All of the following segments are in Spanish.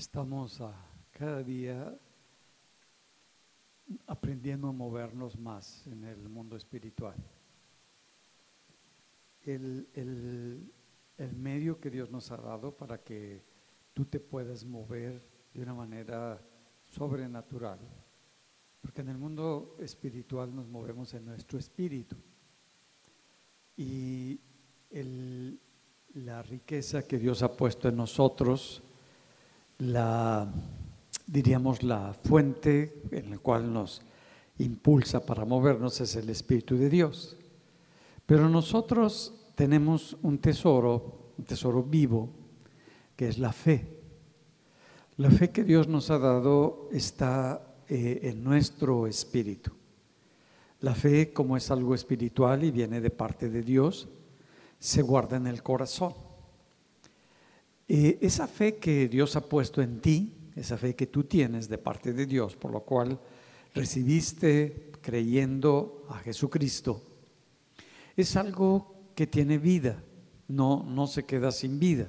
estamos a cada día aprendiendo a movernos más en el mundo espiritual. El, el, el, medio que Dios nos ha dado para que tú te puedas mover de una manera sobrenatural. Porque en el mundo espiritual nos movemos en nuestro espíritu. Y el, la riqueza que Dios ha puesto en nosotros, la, diríamos, la fuente en la cual nos impulsa para movernos es el Espíritu de Dios. Pero nosotros tenemos un tesoro, un tesoro vivo, que es la fe. La fe que Dios nos ha dado está eh, en nuestro espíritu. La fe, como es algo espiritual y viene de parte de Dios, se guarda en el corazón. Esa fe que Dios ha puesto en ti, esa fe que tú tienes de parte de Dios, por lo cual recibiste creyendo a Jesucristo, es algo que tiene vida, no, no se queda sin vida.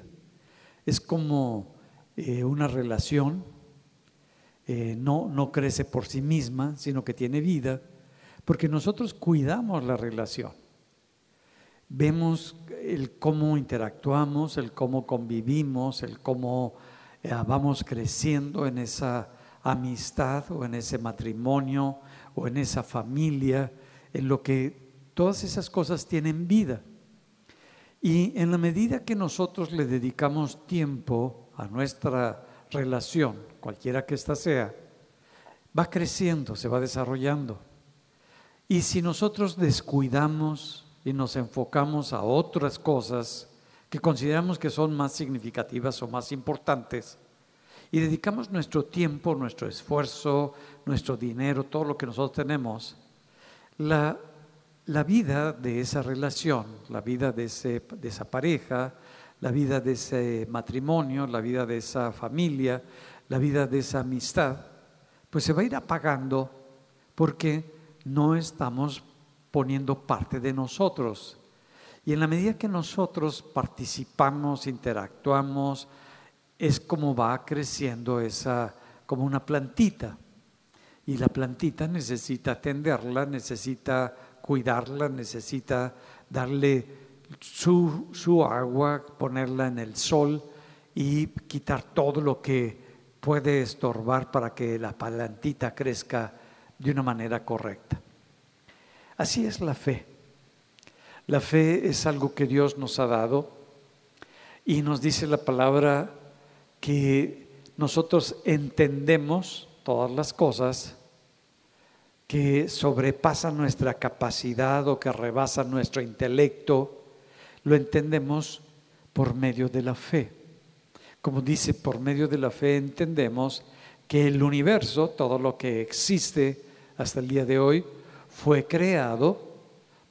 Es como eh, una relación, eh, no, no crece por sí misma, sino que tiene vida, porque nosotros cuidamos la relación vemos el cómo interactuamos, el cómo convivimos, el cómo eh, vamos creciendo en esa amistad o en ese matrimonio o en esa familia, en lo que todas esas cosas tienen vida. Y en la medida que nosotros le dedicamos tiempo a nuestra relación, cualquiera que ésta sea, va creciendo, se va desarrollando. Y si nosotros descuidamos y nos enfocamos a otras cosas que consideramos que son más significativas o más importantes y dedicamos nuestro tiempo, nuestro esfuerzo, nuestro dinero, todo lo que nosotros tenemos, la, la vida de esa relación, la vida de, ese, de esa pareja, la vida de ese matrimonio, la vida de esa familia, la vida de esa amistad, pues se va a ir apagando porque no estamos poniendo parte de nosotros. Y en la medida que nosotros participamos, interactuamos, es como va creciendo esa, como una plantita. Y la plantita necesita atenderla, necesita cuidarla, necesita darle su, su agua, ponerla en el sol y quitar todo lo que puede estorbar para que la plantita crezca de una manera correcta. Así es la fe. La fe es algo que Dios nos ha dado y nos dice la palabra que nosotros entendemos todas las cosas que sobrepasan nuestra capacidad o que rebasan nuestro intelecto, lo entendemos por medio de la fe. Como dice, por medio de la fe entendemos que el universo, todo lo que existe hasta el día de hoy, fue creado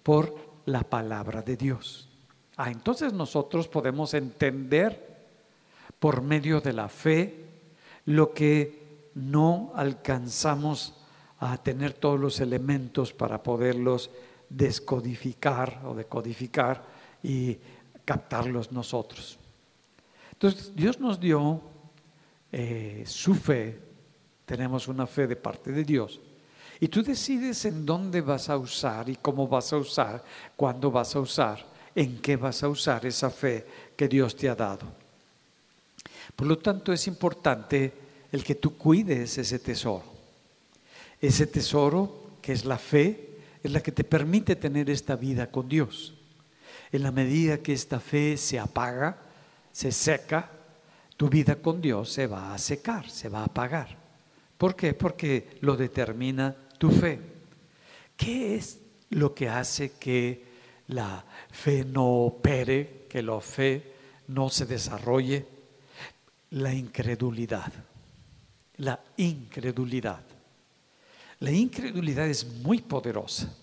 por la palabra de Dios. Ah, entonces nosotros podemos entender por medio de la fe lo que no alcanzamos a tener todos los elementos para poderlos descodificar o decodificar y captarlos nosotros. Entonces Dios nos dio eh, su fe, tenemos una fe de parte de Dios, y tú decides en dónde vas a usar y cómo vas a usar, cuándo vas a usar, en qué vas a usar esa fe que Dios te ha dado. Por lo tanto, es importante el que tú cuides ese tesoro. Ese tesoro que es la fe, es la que te permite tener esta vida con Dios. En la medida que esta fe se apaga, se seca, tu vida con Dios se va a secar, se va a apagar. ¿Por qué? Porque lo determina tu fe. ¿Qué es lo que hace que la fe no opere, que la fe no se desarrolle? La incredulidad. La incredulidad. La incredulidad es muy poderosa.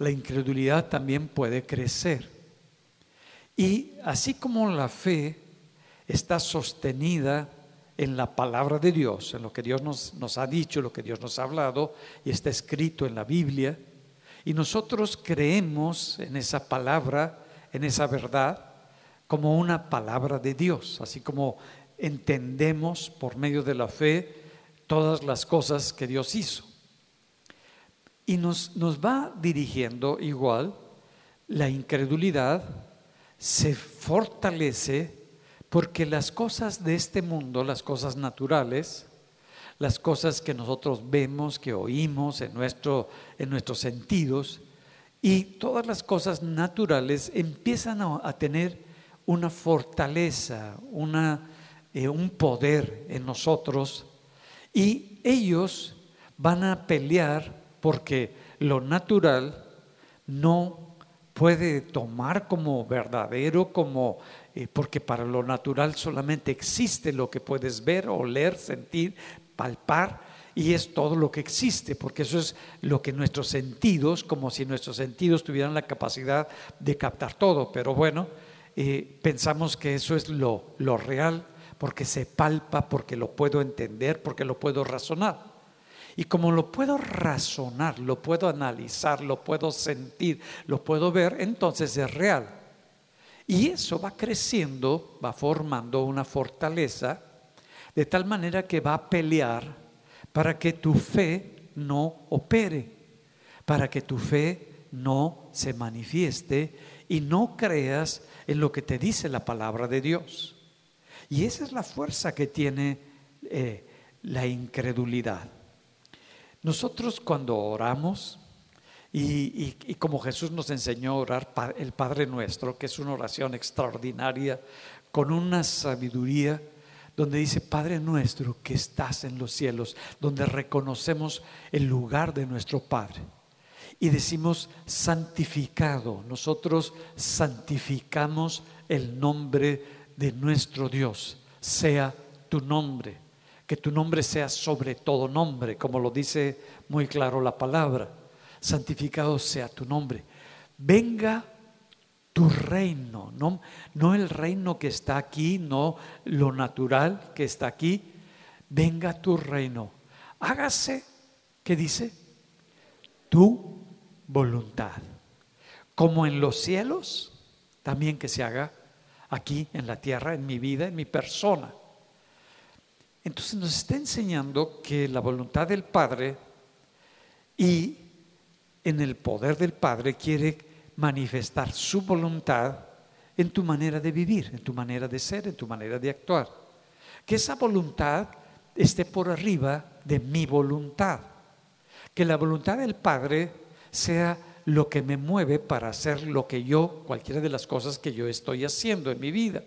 La incredulidad también puede crecer. Y así como la fe está sostenida en la palabra de Dios, en lo que Dios nos, ha dicho, lo que Dios nos ha hablado y está escrito en la Biblia. Y nosotros creemos en esa palabra, en esa verdad, como una palabra de Dios, así como entendemos por medio de la fe todas las cosas que Dios hizo. Y nos, nos va dirigiendo igual la incredulidad, se fortalece porque las cosas de este mundo, las cosas naturales, las cosas que nosotros vemos, que oímos en, nuestro, en nuestros sentidos, y todas las cosas naturales empiezan a, tener una fortaleza, una, eh, un poder en nosotros, y ellos van a pelear porque lo natural no puede tomar como verdadero, como porque para lo natural solamente existe lo que puedes ver, oler, sentir, palpar, y es todo lo que existe, porque eso es lo que nuestros sentidos, como si nuestros sentidos tuvieran la capacidad de captar todo, pero bueno, eh, pensamos que eso es lo, lo real, porque se palpa, porque lo puedo entender, porque lo puedo razonar. Y como lo puedo razonar, lo puedo analizar, lo puedo sentir, lo puedo ver, entonces es real. Y eso va creciendo, va formando una fortaleza, de tal manera que va a pelear para que tu fe no opere, para que tu fe no se manifieste y no creas en lo que te dice la palabra de Dios. Y esa es la fuerza que tiene eh, la incredulidad. Nosotros cuando oramos, y, como Jesús nos enseñó a orar el Padre Nuestro, que es una oración extraordinaria, con una sabiduría, donde dice, Padre Nuestro que estás en los cielos, donde reconocemos el lugar de nuestro Padre. Y decimos, santificado, nosotros santificamos el nombre de nuestro Dios, sea tu nombre, que tu nombre sea sobre todo nombre, como lo dice muy claro la palabra santificado sea tu nombre. Venga tu reino, no, no el reino que está aquí, no lo natural que está aquí. Venga tu reino. Hágase, ¿qué dice? Tu voluntad. Como en los cielos, también que se haga aquí en la tierra, en mi vida, en mi persona. Entonces nos está enseñando que la voluntad del Padre y en el poder del Padre quiere manifestar su voluntad en tu manera de vivir, en tu manera de ser, en tu manera de actuar. Que esa voluntad esté por arriba de mi voluntad. Que la voluntad del Padre sea lo que me mueve para hacer lo que yo, cualquiera de las cosas que yo estoy haciendo en mi vida.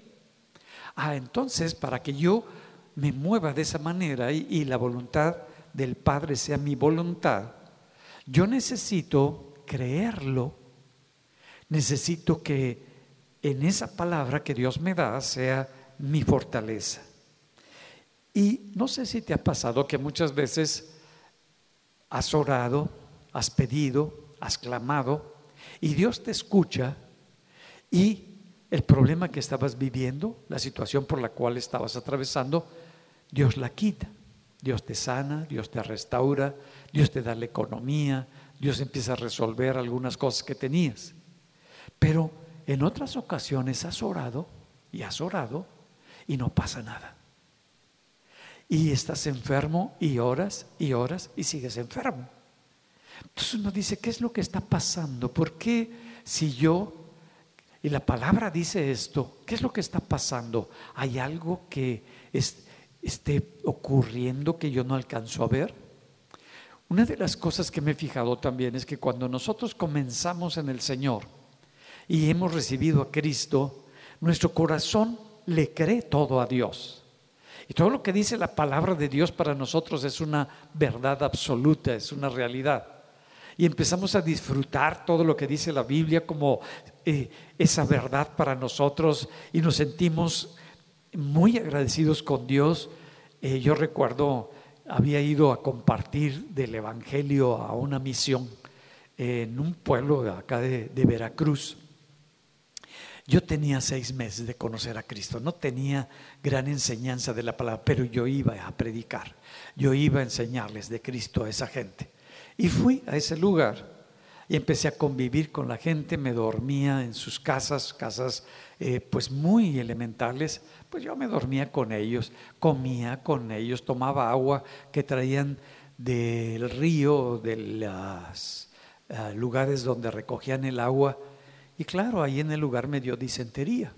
Ah, entonces, para que yo me mueva de esa manera y, y la voluntad del Padre sea mi voluntad, yo necesito creerlo, necesito que en esa palabra que Dios me da sea mi fortaleza. Y no sé si te ha pasado que muchas veces has orado, has pedido, has clamado y Dios te escucha y el problema que estabas viviendo, la situación por la cual estabas atravesando, Dios la quita. Dios te sana, Dios te restaura, Dios te da la economía, Dios empieza a resolver algunas cosas que tenías. Pero en otras ocasiones has orado y has orado y no pasa nada. Y estás enfermo y oras y oras y sigues enfermo. Entonces uno dice, ¿qué es lo que está pasando? ¿Por qué si yo, y la palabra dice esto, ¿qué es lo que está pasando? ¿Hay algo que es, esté ocurriendo que yo no alcanzo a ver? Una de las cosas que me he fijado también es que cuando nosotros comenzamos en el Señor y hemos recibido a Cristo, nuestro corazón le cree todo a Dios. Y todo lo que dice la palabra de Dios para nosotros es una verdad absoluta, es una realidad. Y empezamos a disfrutar todo lo que dice la Biblia como eh, esa verdad para nosotros y nos sentimos muy agradecidos con Dios. Eh, yo recuerdo, había ido a compartir del Evangelio a una misión en un pueblo de acá de, de Veracruz. Yo tenía seis meses de conocer a Cristo, no tenía gran enseñanza de la palabra, pero yo iba a predicar, yo iba a enseñarles de Cristo a esa gente. Y fui a ese lugar y empecé a convivir con la gente, me dormía en sus casas, casas eh, pues muy elementales, pues yo me dormía con ellos, comía con ellos, tomaba agua que traían del río, de los eh, lugares donde recogían el agua, y claro, ahí en el lugar me dio disentería.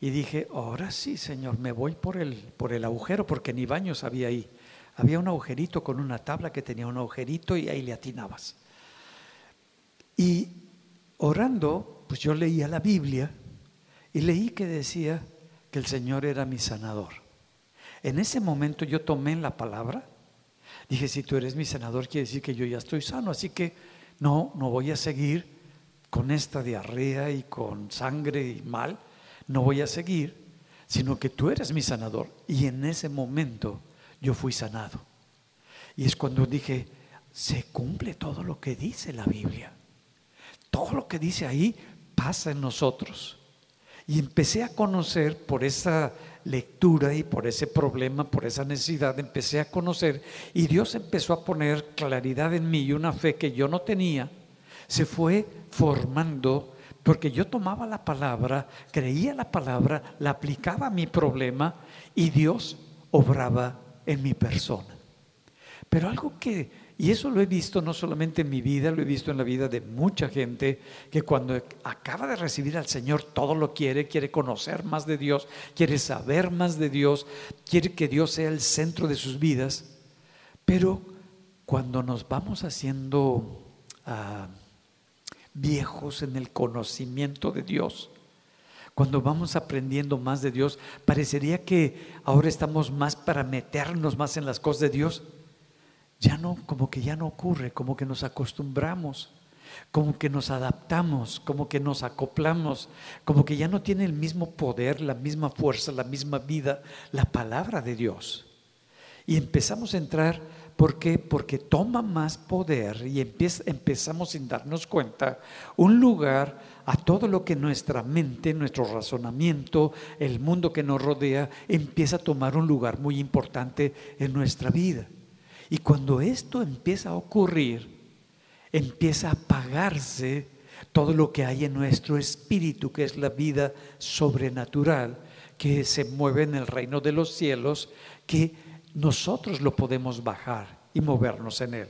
Y dije, ahora sí, Señor, me voy por el, por el agujero, porque ni baños había ahí. Había un agujerito con una tabla que tenía un agujerito y ahí le atinabas. Y orando, pues yo leía la Biblia y leí que decía que el Señor era mi sanador. En ese momento yo tomé la palabra, dije, si tú eres mi sanador, quiere decir que yo ya estoy sano, así que no, no voy a seguir con esta diarrea y con sangre y mal no voy a seguir, sino que tú eres mi sanador. Y en ese momento yo fui sanado. Y es cuando dije, se cumple todo lo que dice la Biblia. Todo lo que dice ahí pasa en nosotros. Y empecé a conocer por esa lectura y por ese problema, por esa necesidad, empecé a conocer y Dios empezó a poner claridad en mí y una fe que yo no tenía, se fue formando porque yo tomaba la palabra, creía la palabra, la aplicaba a mi problema y Dios obraba en mi persona. Pero algo que, y eso lo he visto no solamente en mi vida, lo he visto en la vida de mucha gente, que cuando acaba de recibir al Señor todo lo quiere, quiere conocer más de Dios, quiere saber más de Dios, quiere que Dios sea el centro de sus vidas, pero cuando nos vamos haciendo... Ah, viejos en el conocimiento de Dios. Cuando vamos aprendiendo más de Dios, parecería que ahora estamos más para meternos más en las cosas de Dios. Ya no, como que ya no ocurre, como que nos acostumbramos, como que nos adaptamos, como que nos acoplamos, como que ya no tiene el mismo poder, la misma fuerza, la misma vida, la palabra de Dios. Y empezamos a entrar ¿Por qué? Porque toma más poder y empezamos sin darnos cuenta un lugar a todo lo que nuestra mente, nuestro razonamiento, el mundo que nos rodea, empieza a tomar un lugar muy importante en nuestra vida. Y cuando esto empieza a ocurrir, empieza a apagarse todo lo que hay en nuestro espíritu, que es la vida sobrenatural, que se mueve en el reino de los cielos, que nosotros lo podemos bajar y movernos en él.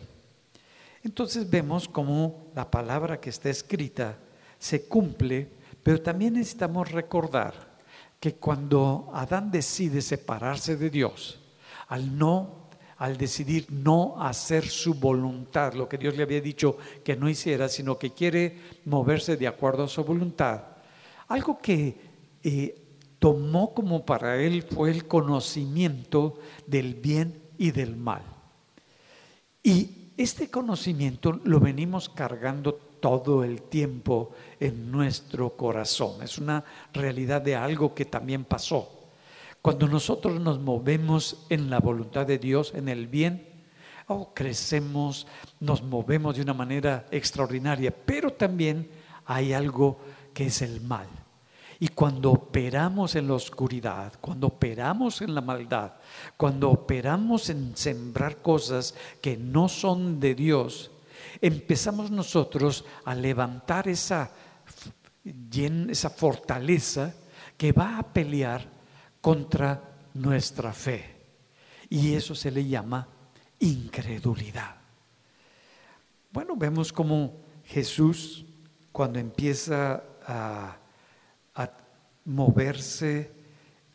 Entonces vemos cómo la palabra que está escrita se cumple, pero también necesitamos recordar que cuando Adán decide separarse de Dios, al no al decidir no hacer su voluntad, lo que Dios le había dicho que no hiciera, sino que quiere moverse de acuerdo a su voluntad, algo que eh, tomó como para él fue el conocimiento del bien y del mal. Y este conocimiento lo venimos cargando todo el tiempo en nuestro corazón. Es una realidad de algo que también pasó. Cuando nosotros nos movemos en la voluntad de Dios, en el bien, oh, crecemos, nos movemos de una manera extraordinaria, pero también hay algo que es el mal. Y cuando operamos en la oscuridad, cuando operamos en la maldad, cuando operamos en sembrar cosas que no son de Dios, empezamos nosotros a levantar esa, esa fortaleza que va a pelear contra nuestra fe. Y eso se le llama incredulidad. Bueno, vemos como Jesús, cuando empieza a a moverse,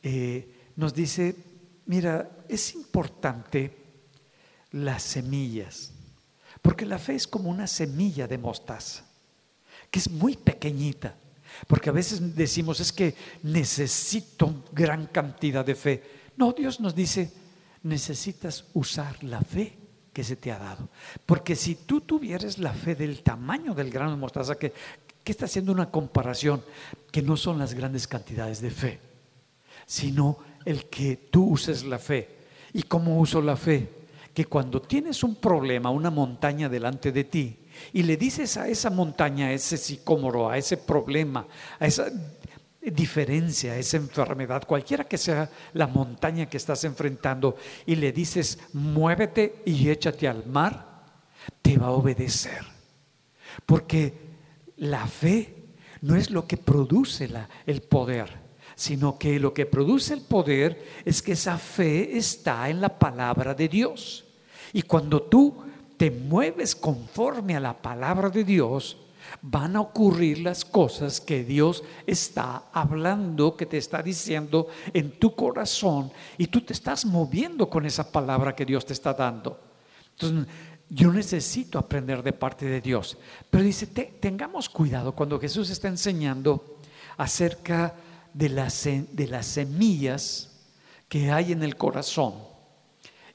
eh, nos dice, mira, es importante las semillas, porque la fe es como una semilla de mostaza, que es muy pequeñita, porque a veces decimos, es que necesito gran cantidad de fe. No, Dios nos dice, necesitas usar la fe que se te ha dado. Porque si tú tuvieras la fe del tamaño del grano de mostaza, que ¿Qué está haciendo una comparación? Que no son las grandes cantidades de fe, sino el que tú uses la fe. ¿Y cómo uso la fe? Que cuando tienes un problema, una montaña delante de ti, y le dices a esa montaña, a ese sicómoro, a ese problema, a esa diferencia, a esa enfermedad, cualquiera que sea la montaña que estás enfrentando, y le dices, muévete y échate al mar, te va a obedecer Porque la fe no es lo que produce el poder, sino que lo que produce el poder es que esa fe está en la palabra de Dios. Y cuando tú te mueves conforme a la palabra de Dios, van a ocurrir las cosas que Dios está hablando, que te está diciendo en tu corazón y tú te estás moviendo con esa palabra que Dios te está dando. Entonces, yo necesito aprender de parte de Dios. Pero dice, tengamos cuidado cuando Jesús está enseñando acerca de las, de las semillas que hay en el corazón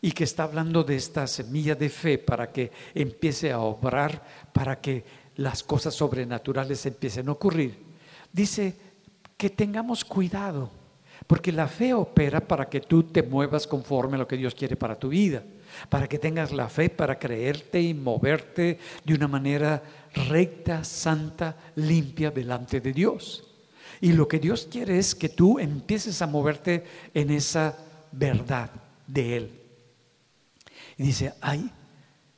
y que está hablando de esta semilla de fe para que empiece a obrar, para que las cosas sobrenaturales empiecen a ocurrir. Dice que tengamos cuidado, porque la fe opera para que tú te muevas conforme a lo que Dios quiere para tu vida, para que tengas la fe para creerte y moverte de una manera recta, santa, limpia delante de Dios. Y lo que Dios quiere es que tú empieces a moverte en esa verdad de Él. Y dice, hay,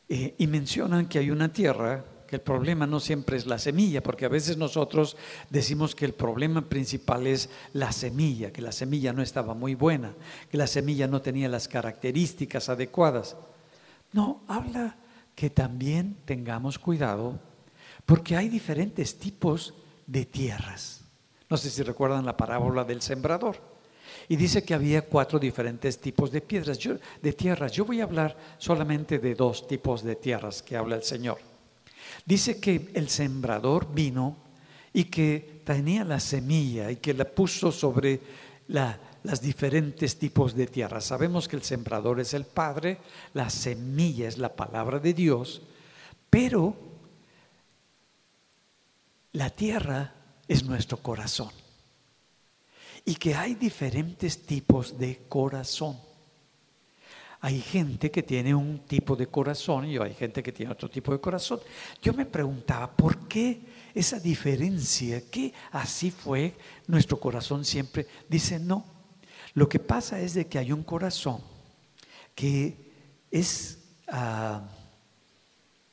eh, y mencionan que hay una tierra el problema no siempre es la semilla, porque a veces nosotros decimos que el problema principal es la semilla, que la semilla no estaba muy buena, que la semilla no tenía las características adecuadas. No, habla que también tengamos cuidado, porque hay diferentes tipos de tierras. No sé si recuerdan la parábola del sembrador. Y dice que había cuatro diferentes tipos de piedras, de tierras. Yo voy a hablar solamente de dos tipos de tierras que habla el Señor. Dice que el sembrador vino y que tenía la semilla y que la puso sobre la, las diferentes tipos de tierra. Sabemos que el sembrador es el Padre, la semilla es la palabra de Dios, pero la tierra es nuestro corazón. Y que hay diferentes tipos de corazón. Hay gente que tiene un tipo de corazón y hay gente que tiene otro tipo de corazón. Yo me preguntaba, ¿por qué esa diferencia? ¿Qué así fue nuestro corazón siempre? Dice, no. Lo que pasa es de que hay un corazón que es ah,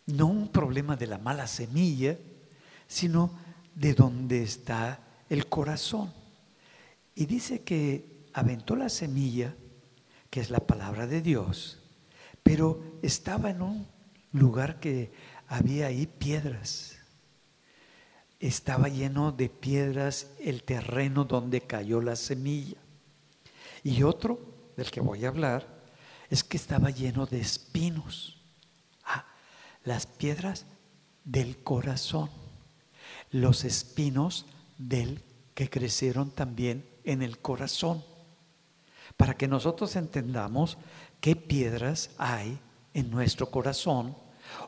no un problema de la mala semilla, sino de donde está el corazón. Y dice que aventó la semilla que es la palabra de Dios, pero estaba en un lugar que había ahí piedras. Estaba lleno de piedras el terreno donde cayó la semilla. Y otro del que voy a hablar es que estaba lleno de espinos. Ah, las piedras del corazón, los espinos del que crecieron también en el corazón para que nosotros entendamos qué piedras hay en nuestro corazón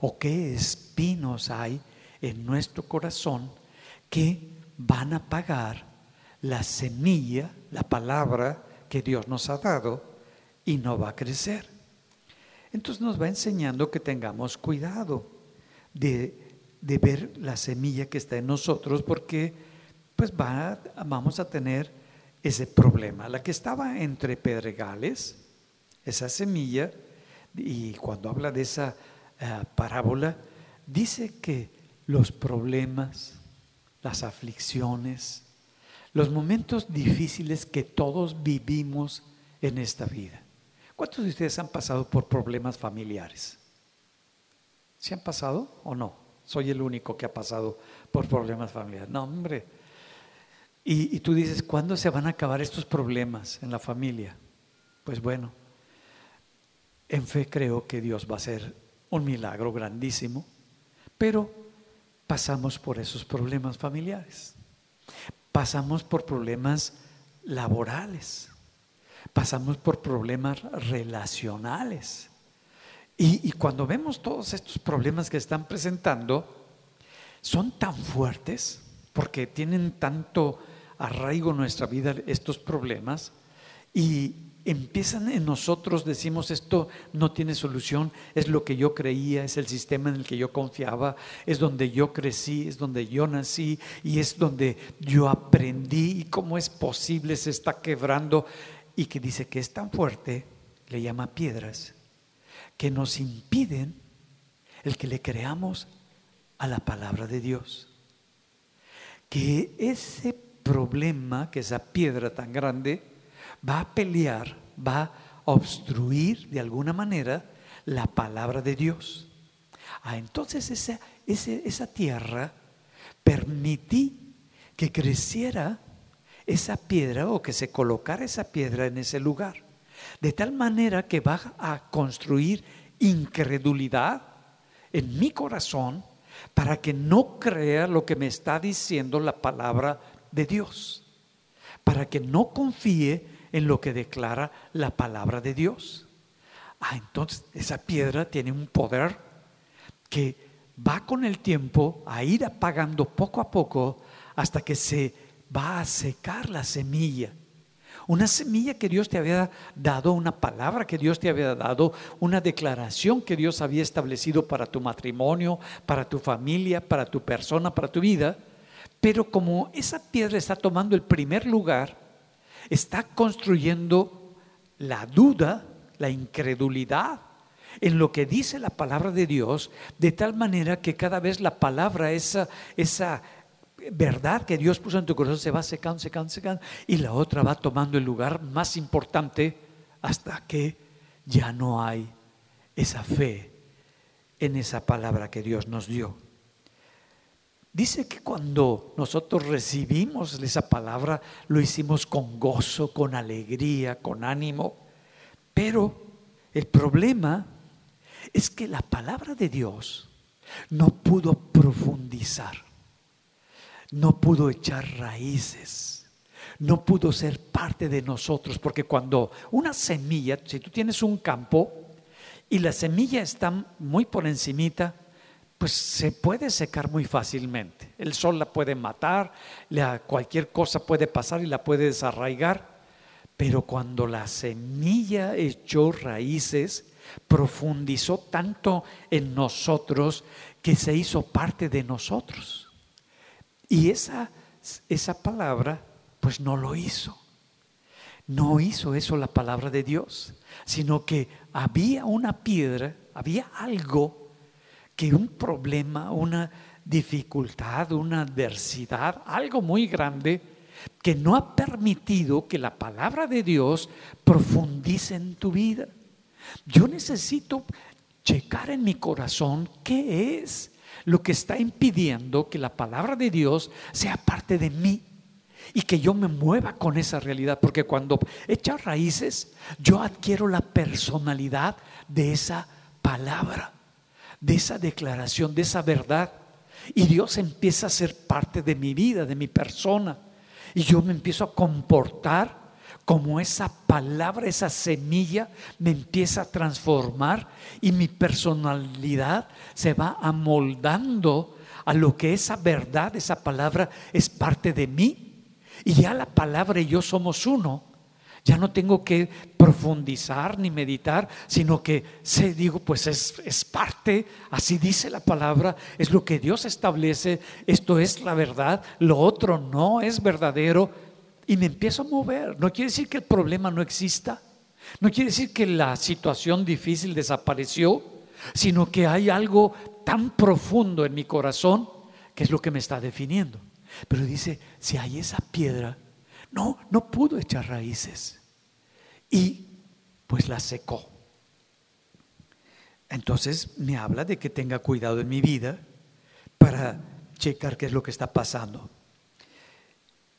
o qué espinos hay en nuestro corazón que van a pagar la semilla, la palabra que Dios nos ha dado y no va a crecer. Entonces nos va enseñando que tengamos cuidado de, ver la semilla que está en nosotros porque pues vamos a tener ese problema. La que estaba entre pedregales, esa semilla, y cuando habla de esa eh, parábola, dice que los problemas, las aflicciones, los momentos difíciles que todos vivimos en esta vida. ¿Cuántos de ustedes han pasado por problemas familiares? ¿Se han pasado o no? Soy el único que ha pasado por problemas familiares. No, hombre, y, tú dices, ¿cuándo se van a acabar estos problemas en la familia? Pues bueno, en fe creo que Dios va a hacer un milagro grandísimo, pero pasamos por esos problemas familiares, pasamos por problemas laborales, pasamos por problemas relacionales. Y, cuando vemos todos estos problemas que están presentando, son tan fuertes porque tienen tanto arraigo en nuestra vida estos problemas y empiezan en nosotros, decimos esto no tiene solución, es lo que yo creía, es el sistema en el que yo confiaba, es donde yo crecí, es donde yo nací y es donde yo aprendí y cómo es posible, se está quebrando y que dice que es tan fuerte, le llama piedras, que nos impiden el que le creamos a la palabra de Dios. Que ese problema, que esa piedra tan grande, va a pelear, va a obstruir de alguna manera la palabra de Dios. Ah, entonces esa, esa tierra permití que creciera esa piedra o que se colocara esa piedra en ese lugar. De tal manera que va a construir incredulidad en mi corazón para que no crea lo que me está diciendo la palabra de Dios. Para que no confíe en lo que declara la palabra de Dios. Ah, entonces esa piedra tiene un poder que va con el tiempo a ir apagando poco a poco hasta que se va a secar la semilla. Una semilla que Dios te había dado, una palabra que Dios te había dado, una declaración que Dios había establecido para tu matrimonio, para tu familia, para tu persona, para tu vida. Pero como esa piedra está tomando el primer lugar, está construyendo la duda, la incredulidad en lo que dice la palabra de Dios, de tal manera que cada vez la palabra, esa, esa verdad que Dios puso en tu corazón se va secando, secando, secando, y la otra va tomando el lugar más importante hasta que ya no hay esa fe en esa palabra que Dios nos dio. Dice que cuando nosotros recibimos esa palabra, lo hicimos con gozo, con alegría, con ánimo, pero el problema es que la palabra de Dios no pudo profundizar no pudo echar raíces, no pudo ser parte de nosotros, porque cuando una semilla, si tú tienes un campo y la semilla está muy por encimita, pues se puede secar muy fácilmente. El sol la puede matar, cualquier cosa puede pasar y la puede desarraigar. Pero cuando la semilla echó raíces, profundizó tanto en nosotros que se hizo parte de nosotros. Y esa, esa palabra, pues no lo hizo. No hizo eso la palabra de Dios, sino que había una piedra, había algo que un problema, una dificultad, una adversidad, algo muy grande que no ha permitido que la palabra de Dios profundice en tu vida. Yo necesito checar en mi corazón qué es lo que está impidiendo que la palabra de Dios sea parte de mí y que yo me mueva con esa realidad, porque cuando echa raíces, yo adquiero la personalidad de esa palabra, de esa declaración, de esa verdad. Y Dios empieza a ser parte de mi vida, de mi persona. Y yo me empiezo a comportar como esa palabra, esa semilla me empieza a transformar y mi personalidad se va amoldando a lo que esa verdad, esa palabra es parte de mí. Y ya la palabra y yo somos uno. Ya no tengo que profundizar ni meditar, sino que sé, digo, pues es, es, parte, así dice la palabra, es lo que Dios establece, esto es la verdad, lo otro no es verdadero, y me empiezo a mover. No quiere decir que el problema no exista, no quiere decir que la situación difícil desapareció, sino que hay algo tan profundo en mi corazón que es lo que me está definiendo. Pero dice, si hay esa piedra, no, no pudo echar raíces. Y pues la secó. Entonces me habla de que tenga cuidado en mi vida para checar qué es lo que está pasando.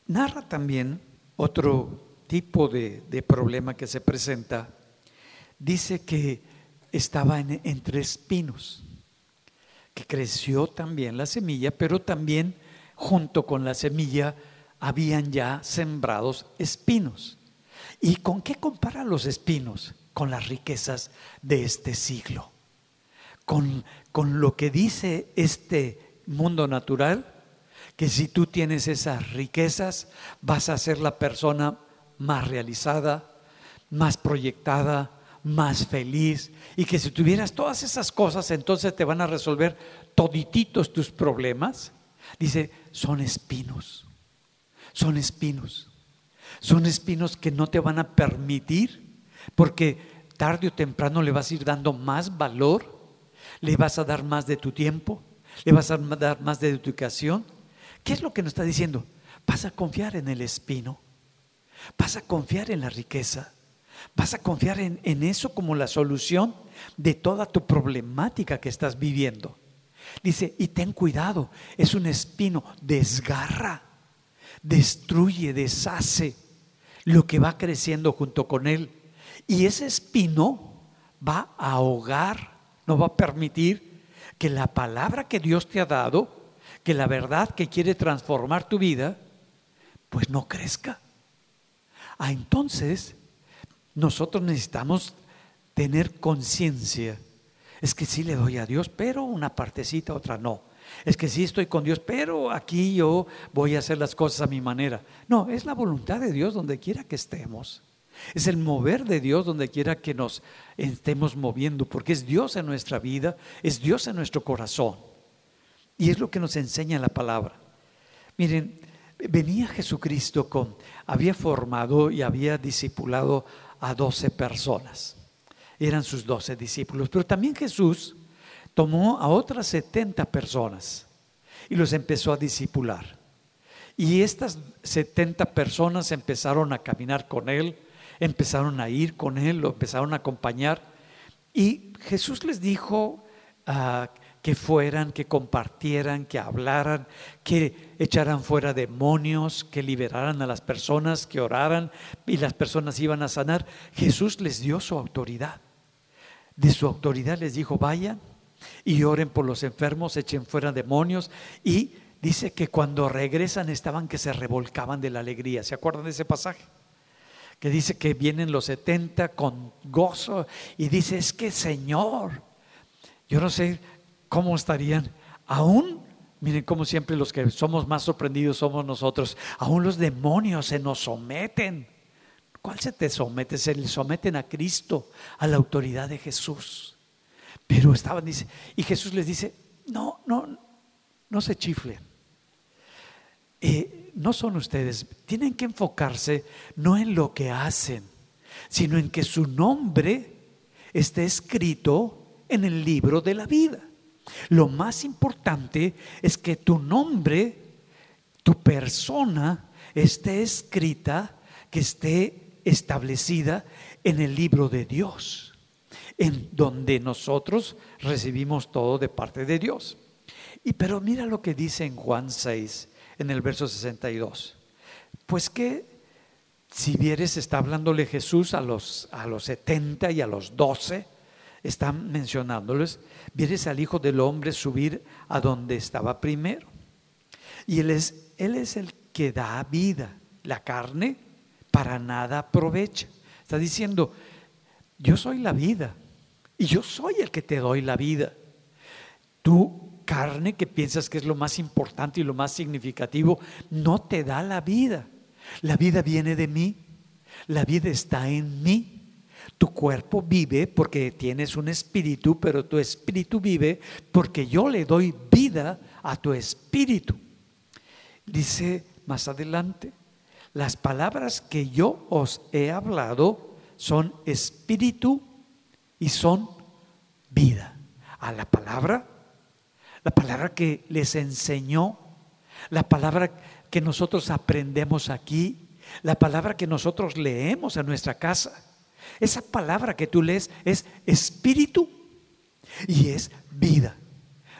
Narra también otro tipo de, problema que se presenta. Dice que estaba entre espinos, que creció también la semilla, pero también junto con la semilla habían ya sembrados espinos. ¿Y con qué compara los espinos? Con las riquezas de este siglo. Con, con lo que dice este mundo natural, que si tú tienes esas riquezas, vas a ser la persona más realizada, más proyectada, más feliz. Y que si tuvieras todas esas cosas, entonces te van a resolver todititos tus problemas. Dice, son espinos, son espinos. Son espinos que no te van a permitir, porque tarde o temprano le vas a ir dando más valor, le vas a dar más de tu tiempo, ¿Le vas a dar más de educación? ¿Qué es lo que nos está diciendo? Vas a confiar en el espino. Vas a confiar en la riqueza. Vas a confiar en, en eso como la solución de toda tu problemática que estás viviendo. Dice, y ten cuidado, es un espino, desgarra, destruye, deshace lo que va creciendo junto con él. Y ese espino va a ahogar, no va a permitir que la palabra que Dios te ha dado, que la verdad que quiere transformar tu vida, pues no crezca. Ah, entonces, nosotros necesitamos tener conciencia. Es que sí le doy a Dios, pero una partecita, otra no. Es que sí estoy con Dios, pero aquí yo voy a hacer las cosas a mi manera. No, es la voluntad de Dios donde quiera que estemos. Es el mover de Dios donde quiera que nos estemos moviendo, porque es Dios en nuestra vida, es Dios en nuestro corazón. Y es lo que nos enseña la palabra. Miren, venía Jesucristo con, había formado y había discipulado a doce personas. Eran sus doce discípulos. Pero también Jesús tomó a otras setenta personas y los empezó a discipular. Y estas setenta personas empezaron a caminar con él, empezaron a ir con él, lo empezaron a acompañar. Y Jesús les dijo uh, que fueran, que compartieran, que hablaran, que echaran fuera demonios, que liberaran a las personas, que oraran y las personas iban a sanar. Jesús les dio su autoridad. De su autoridad les dijo, vayan y oren por los enfermos, echen fuera demonios y dice que cuando regresan estaban que se revolcaban de la alegría. ¿Se acuerdan de ese pasaje? Que dice que vienen los 70 con gozo y dice, es que Señor, yo no sé, ¿cómo estarían? Aún, miren como siempre los que somos más sorprendidos somos nosotros, aún los demonios se nos someten. ¿Cuál se te somete? Se someten a Cristo, a la autoridad de Jesús. Pero estaban, dice, y Jesús les dice, no, no, no se chiflen. Eh, no son ustedes, tienen que enfocarse no en lo que hacen, sino en que su nombre esté escrito en el libro de la vida. Lo más importante es que tu nombre, tu persona, esté escrita, que esté establecida en el libro de Dios, en donde nosotros recibimos todo de parte de Dios. Y pero mira lo que dice en Juan 6, en el verso 62. Pues que si vieres, está hablándole Jesús a los, a los 70 y a los 12, están mencionándoles, vienes al Hijo del Hombre subir a donde estaba primero. Y él es, él es el que da vida. La carne para nada aprovecha. Está diciendo, yo soy la vida y yo soy el que te doy la vida. Tu carne, que piensas que es lo más importante y lo más significativo, no te da la vida. La vida viene de mí. La vida está en mí. Tu cuerpo vive porque tienes un espíritu, pero tu espíritu vive porque yo le doy vida a tu espíritu. Dice más adelante, las palabras que yo os he hablado son espíritu y son vida. A la palabra, la palabra que les enseñó, la palabra que nosotros aprendemos aquí, la palabra que nosotros leemos en nuestra casa esa palabra que tú lees es espíritu y es vida.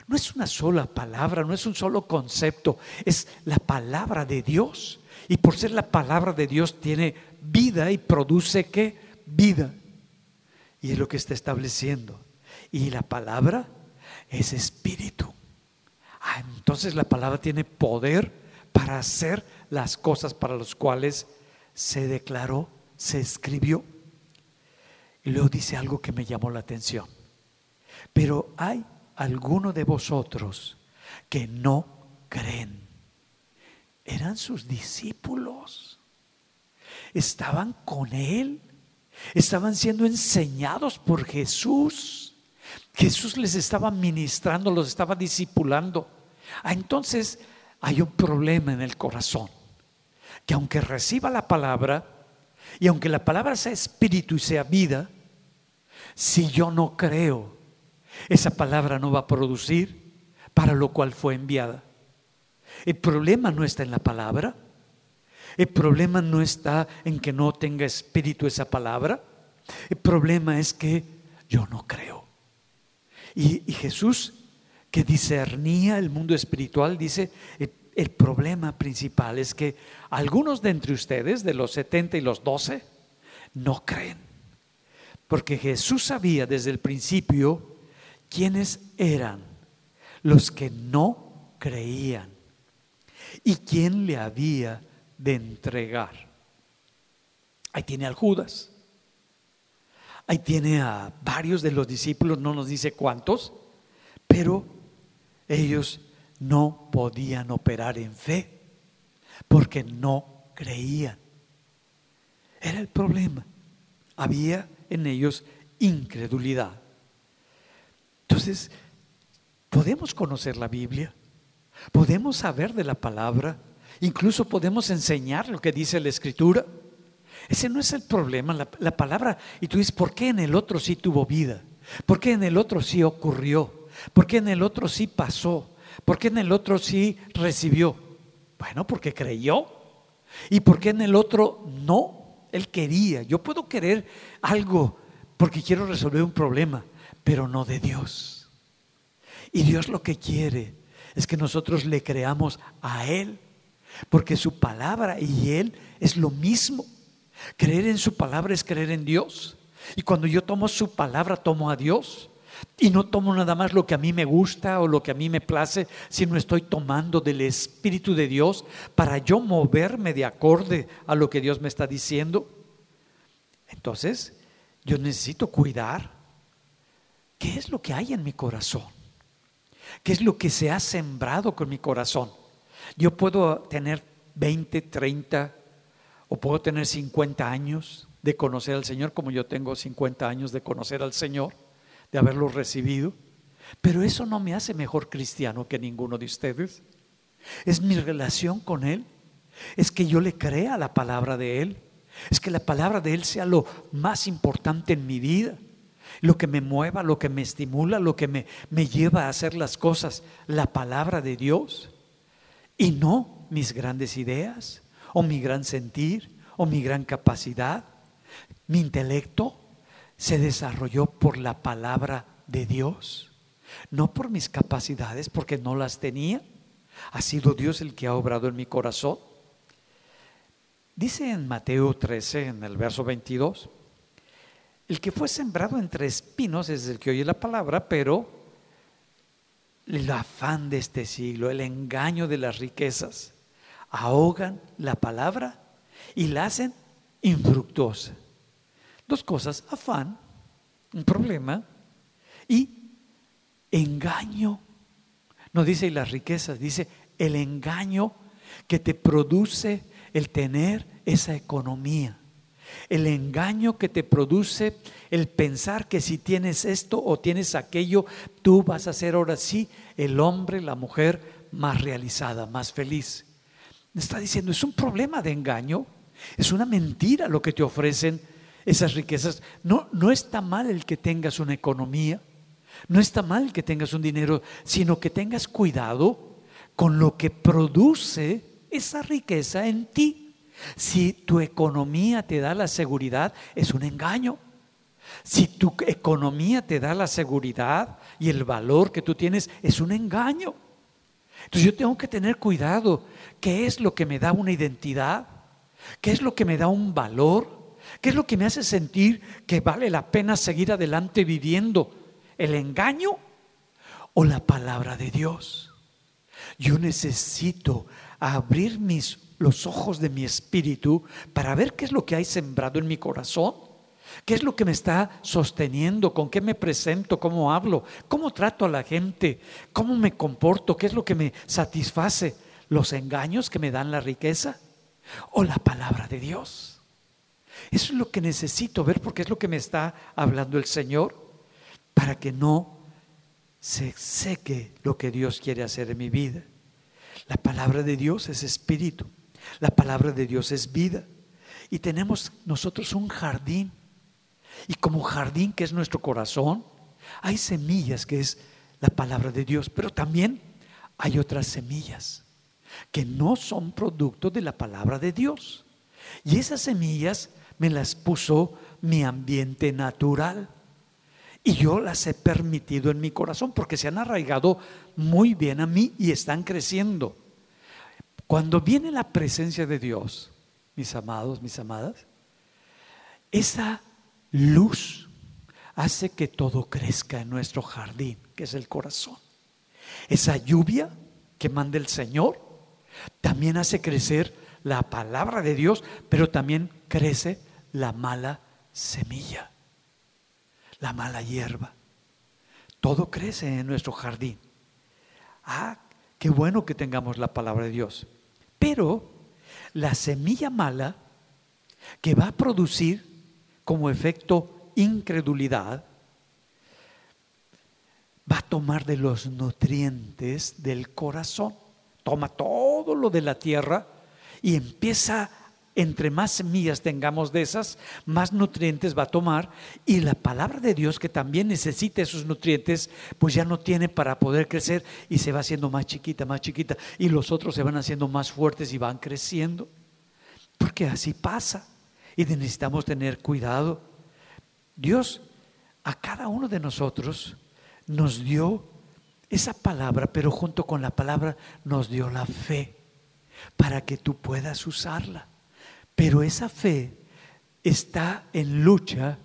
No es una sola palabra, no es un solo concepto, es la palabra de Dios. Y por ser la palabra de Dios tiene vida y produce qué? Vida. Y es lo que está estableciendo. Y la palabra es espíritu. Ah, entonces la palabra tiene poder para hacer las cosas para las cuales se declaró, se escribió. Y luego dice algo que me llamó la atención. Pero hay algunos de vosotros que no creen. Eran sus discípulos. Estaban con Él. Estaban siendo enseñados por Jesús. Jesús les estaba ministrando, los estaba discipulando. Ah, entonces hay un problema en el corazón. Que aunque reciba la palabra, y aunque la palabra sea espíritu y sea vida, si yo no creo, esa palabra no va a producir para lo cual fue enviada. El problema no está en la palabra. El problema no está en que no tenga espíritu esa palabra. El problema es que yo no creo. Y, Jesús, que discernía el mundo espiritual, dice, el, el problema principal es que algunos de entre ustedes, de los 70 y los 12, no creen. Porque Jesús sabía desde el principio quiénes eran los que no creían y quién le había de entregar. Ahí tiene al Judas. Ahí tiene a varios de los discípulos, no nos dice cuántos, pero ellos no podían operar en fe porque no creían. Era el problema. Había en ellos incredulidad. Entonces, podemos conocer la Biblia, podemos saber de la palabra, incluso podemos enseñar lo que dice la Escritura. Ese no es el problema, la, palabra. Y tú dices, ¿por qué en el otro sí tuvo vida? ¿Por qué en el otro sí ocurrió? ¿Por qué en el otro sí pasó? ¿Por qué en el otro sí recibió? Bueno, porque creyó. ¿Y por qué en el otro no? Él quería. Yo puedo querer algo porque quiero resolver un problema, pero no de Dios. Y Dios lo que quiere es que nosotros le creamos a Él, porque su palabra y Él es lo mismo. Creer en su palabra es creer en Dios. Y cuando yo tomo su palabra, tomo a Dios. Y no tomo nada más lo que a mí me gusta o lo que a mí me place, sino estoy tomando del Espíritu de Dios para yo moverme de acorde a lo que Dios me está diciendo. Entonces, yo necesito cuidar qué es lo que hay en mi corazón, qué es lo que se ha sembrado con mi corazón. Yo puedo tener 20, 30 o puedo tener 50 años de conocer al Señor como yo tengo 50 años de conocer al Señor, de haberlo recibido, pero eso no me hace mejor cristiano que ninguno de ustedes. Es mi relación con Él, es que yo le crea la palabra de Él, es que la palabra de Él sea lo más importante en mi vida, lo que me mueva, lo que me estimula, lo que me, me lleva a hacer las cosas, la palabra de Dios y no mis grandes ideas o mi gran sentir o mi gran capacidad. Mi intelecto se desarrolló por la palabra de Dios, no por mis capacidades, porque no las tenía. Ha sido Dios el que ha obrado en mi corazón. Dice en Mateo 13, en el verso 22, el que fue sembrado entre espinos es el que oye la palabra, pero el afán de este siglo, el engaño de las riquezas, ahogan la palabra y la hacen infructuosa. Dos cosas, afán, un problema, y engaño. No dice las riquezas, dice el engaño que te produce el tener esa economía. El engaño que te produce el pensar que si tienes esto o tienes aquello, tú vas a ser ahora sí el hombre, la mujer más realizada, más feliz. Está diciendo, es un problema de engaño, es una mentira lo que te ofrecen esas riquezas. No, no está mal el que tengas una economía, no está mal que tengas un dinero, sino que tengas cuidado con lo que produce esa riqueza en ti. Si tu economía te da la seguridad, es un engaño. Si tu economía te da la seguridad y el valor que tú tienes, es un engaño. Entonces yo tengo que tener cuidado. ¿Qué es lo que me da una identidad? ¿Qué es lo que me da un valor? ¿Qué es lo que me hace sentir que vale la pena seguir adelante viviendo? ¿El engaño o la palabra de Dios? Yo necesito abrir mis los ojos de mi espíritu para ver qué es lo que hay sembrado en mi corazón. ¿Qué es lo que me está sosteniendo? ¿Con qué me presento? ¿Cómo hablo? ¿Cómo trato a la gente? ¿Cómo me comporto? ¿Qué es lo que me satisface? ¿Los engaños que me dan la riqueza? ¿O la palabra de Dios? Eso es lo que necesito ver porque es lo que me está hablando el Señor para que no se seque lo que Dios quiere hacer en mi vida. La palabra de Dios es espíritu. La palabra de Dios es vida. Y tenemos nosotros un jardín. Y como jardín que es nuestro corazón, hay semillas que es la palabra de Dios, pero también hay otras semillas que no son producto de la palabra de Dios. Y esas semillas me las puso mi ambiente natural. Y yo las he permitido en mi corazón porque se han arraigado muy bien a mí y están creciendo. Cuando viene la presencia de Dios, mis amados, mis amadas, esa luz hace que todo crezca en nuestro jardín, que es el corazón. Esa lluvia que manda el Señor también hace crecer la palabra de Dios, pero también crece la mala semilla, la mala hierba. Todo crece en nuestro jardín. Ah, qué bueno que tengamos la palabra de Dios. Pero la semilla mala que va a producir como efecto incredulidad, va a tomar de los nutrientes del corazón. Toma todo lo de la tierra y empieza, entre más semillas tengamos de esas, más nutrientes va a tomar. Y la palabra de Dios, que también necesita esos nutrientes, pues ya no tiene para poder crecer y se va haciendo más chiquita, más chiquita. Y los otros se van haciendo más fuertes y van creciendo. Porque así pasa. Y necesitamos tener cuidado. Dios a cada uno de nosotros nos dio esa palabra, pero junto con la palabra nos dio la fe para que tú puedas usarla. Pero esa fe está en lucha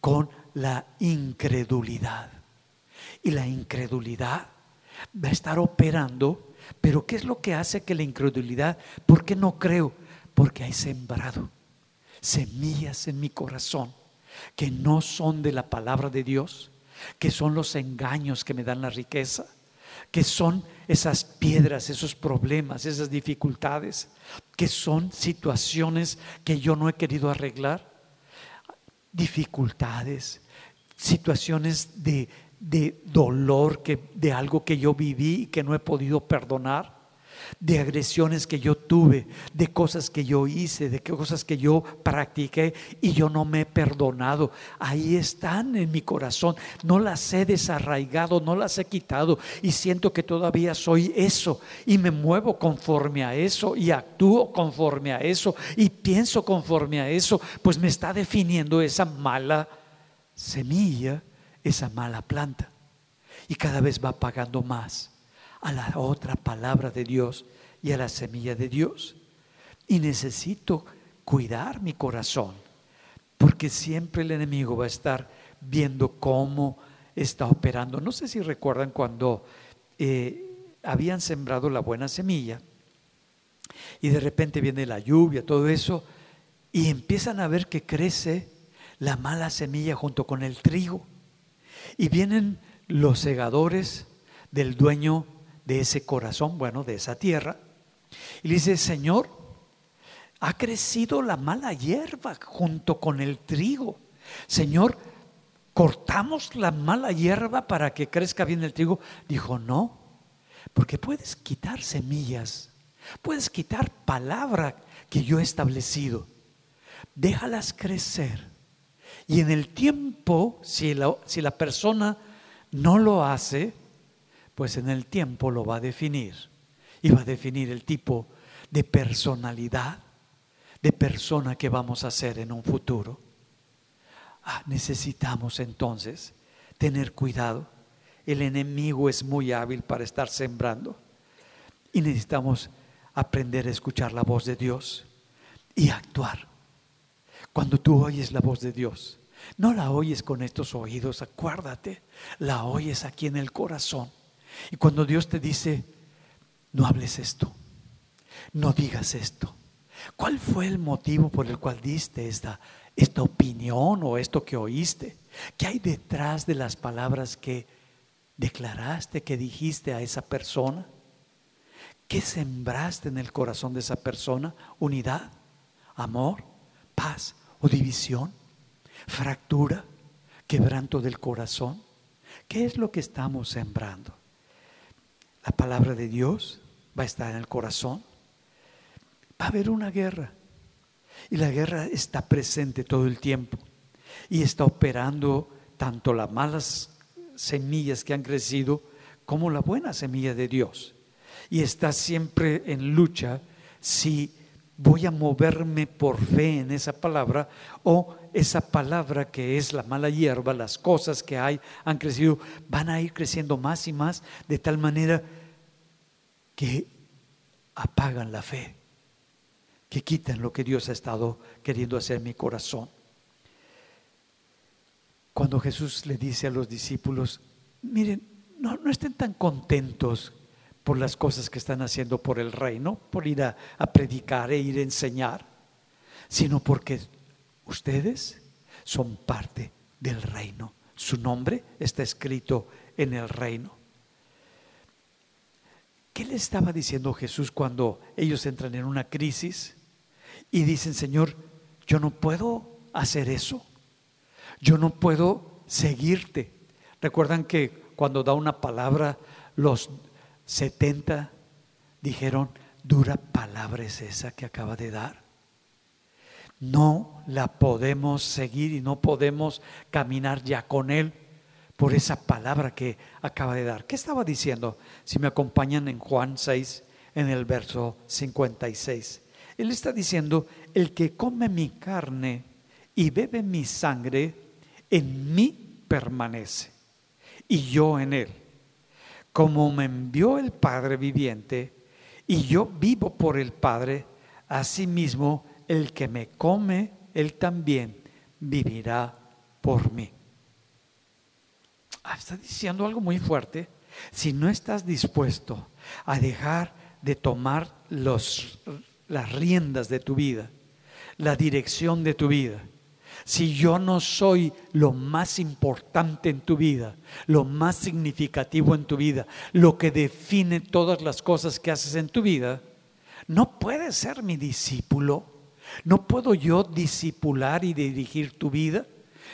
con la incredulidad. Y la incredulidad va a estar operando, pero ¿qué es lo que hace que la incredulidad? ¿Por qué no creo? Porque hay sembrado semillas en mi corazón que no son de la palabra de Dios, que son los engaños que me dan la riqueza, que son esas piedras, esos problemas, esas dificultades, que son situaciones que yo no he querido arreglar, dificultades, situaciones de, de dolor, que, de algo que yo viví y que no he podido perdonar de agresiones que yo tuve, de cosas que yo hice, de cosas que yo practiqué y yo no me he perdonado. Ahí están en mi corazón. No las he desarraigado, no las he quitado y siento que todavía soy eso y me muevo conforme a eso y actúo conforme a eso y pienso conforme a eso. Pues me está definiendo esa mala semilla, esa mala planta. Y cada vez va pagando más a la otra palabra de Dios y a la semilla de Dios. Y necesito cuidar mi corazón, porque siempre el enemigo va a estar viendo cómo está operando. No sé si recuerdan cuando eh, habían sembrado la buena semilla y de repente viene la lluvia, todo eso, y empiezan a ver que crece la mala semilla junto con el trigo. Y vienen los segadores del dueño de ese corazón, bueno, de esa tierra. Y le dice, Señor, ha crecido la mala hierba junto con el trigo. Señor, cortamos la mala hierba para que crezca bien el trigo. Dijo, no, porque puedes quitar semillas, puedes quitar palabra que yo he establecido. Déjalas crecer. Y en el tiempo, si la, si la persona no lo hace, pues en el tiempo lo va a definir. Y va a definir el tipo de personalidad, de persona que vamos a ser en un futuro. Ah, necesitamos entonces tener cuidado. El enemigo es muy hábil para estar sembrando. Y necesitamos aprender a escuchar la voz de Dios y actuar. Cuando tú oyes la voz de Dios, no la oyes con estos oídos, acuérdate, la oyes aquí en el corazón. Y cuando Dios te dice, no hables esto, no digas esto, ¿cuál fue el motivo por el cual diste esta, esta opinión o esto que oíste? ¿Qué hay detrás de las palabras que declaraste, que dijiste a esa persona? ¿Qué sembraste en el corazón de esa persona? ¿Unidad? ¿Amor? ¿Paz? ¿O división? ¿Fractura? ¿Quebranto del corazón? ¿Qué es lo que estamos sembrando? La palabra de Dios va a estar en el corazón. Va a haber una guerra. Y la guerra está presente todo el tiempo. Y está operando tanto las malas semillas que han crecido como la buena semilla de Dios. Y estás siempre en lucha si voy a moverme por fe en esa palabra o esa palabra que es la mala hierba, las cosas que hay han crecido, van a ir creciendo más y más de tal manera que apagan la fe, que quitan lo que Dios ha estado queriendo hacer en mi corazón. Cuando Jesús le dice a los discípulos, miren, no, no estén tan contentos por las cosas que están haciendo por el reino, por ir a, predicar e ir a enseñar, sino porque ustedes son parte del reino. Su nombre está escrito en el reino. ¿Qué le estaba diciendo Jesús cuando ellos entran en una crisis y dicen, Señor, yo no puedo hacer eso? Yo no puedo seguirte. Recuerdan que cuando da una palabra, los 70 dijeron, dura palabra es esa que acaba de dar. No la podemos seguir y no podemos caminar ya con Él por esa palabra que acaba de dar. ¿Qué estaba diciendo? Si me acompañan en Juan 6, en el verso 56. Él está diciendo, el que come mi carne y bebe mi sangre, en mí permanece y yo en él como me envió el Padre viviente, y yo vivo por el Padre, asimismo el que me come, él también vivirá por mí. Ah, está diciendo algo muy fuerte. Si no estás dispuesto a dejar de tomar los, las riendas de tu vida, la dirección de tu vida, si yo no soy lo más importante en tu vida, lo más significativo en tu vida, lo que define todas las cosas que haces en tu vida, no puedes ser mi discípulo. No puedo yo discipular y dirigir tu vida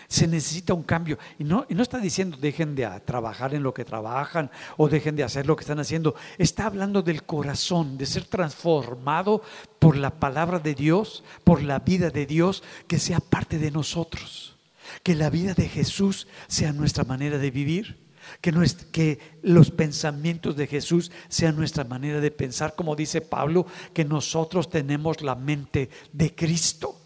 se necesita un cambio. Y no, y no está diciendo dejen de trabajar en lo que trabajan o dejen de hacer lo que están haciendo. Está hablando del corazón, de ser transformado por la palabra de Dios, por la vida de Dios, que sea parte de nosotros. Que la vida de Jesús sea nuestra manera de vivir. Que, que, los pensamientos de Jesús sean nuestra manera de pensar, como dice Pablo, que nosotros tenemos la mente de Cristo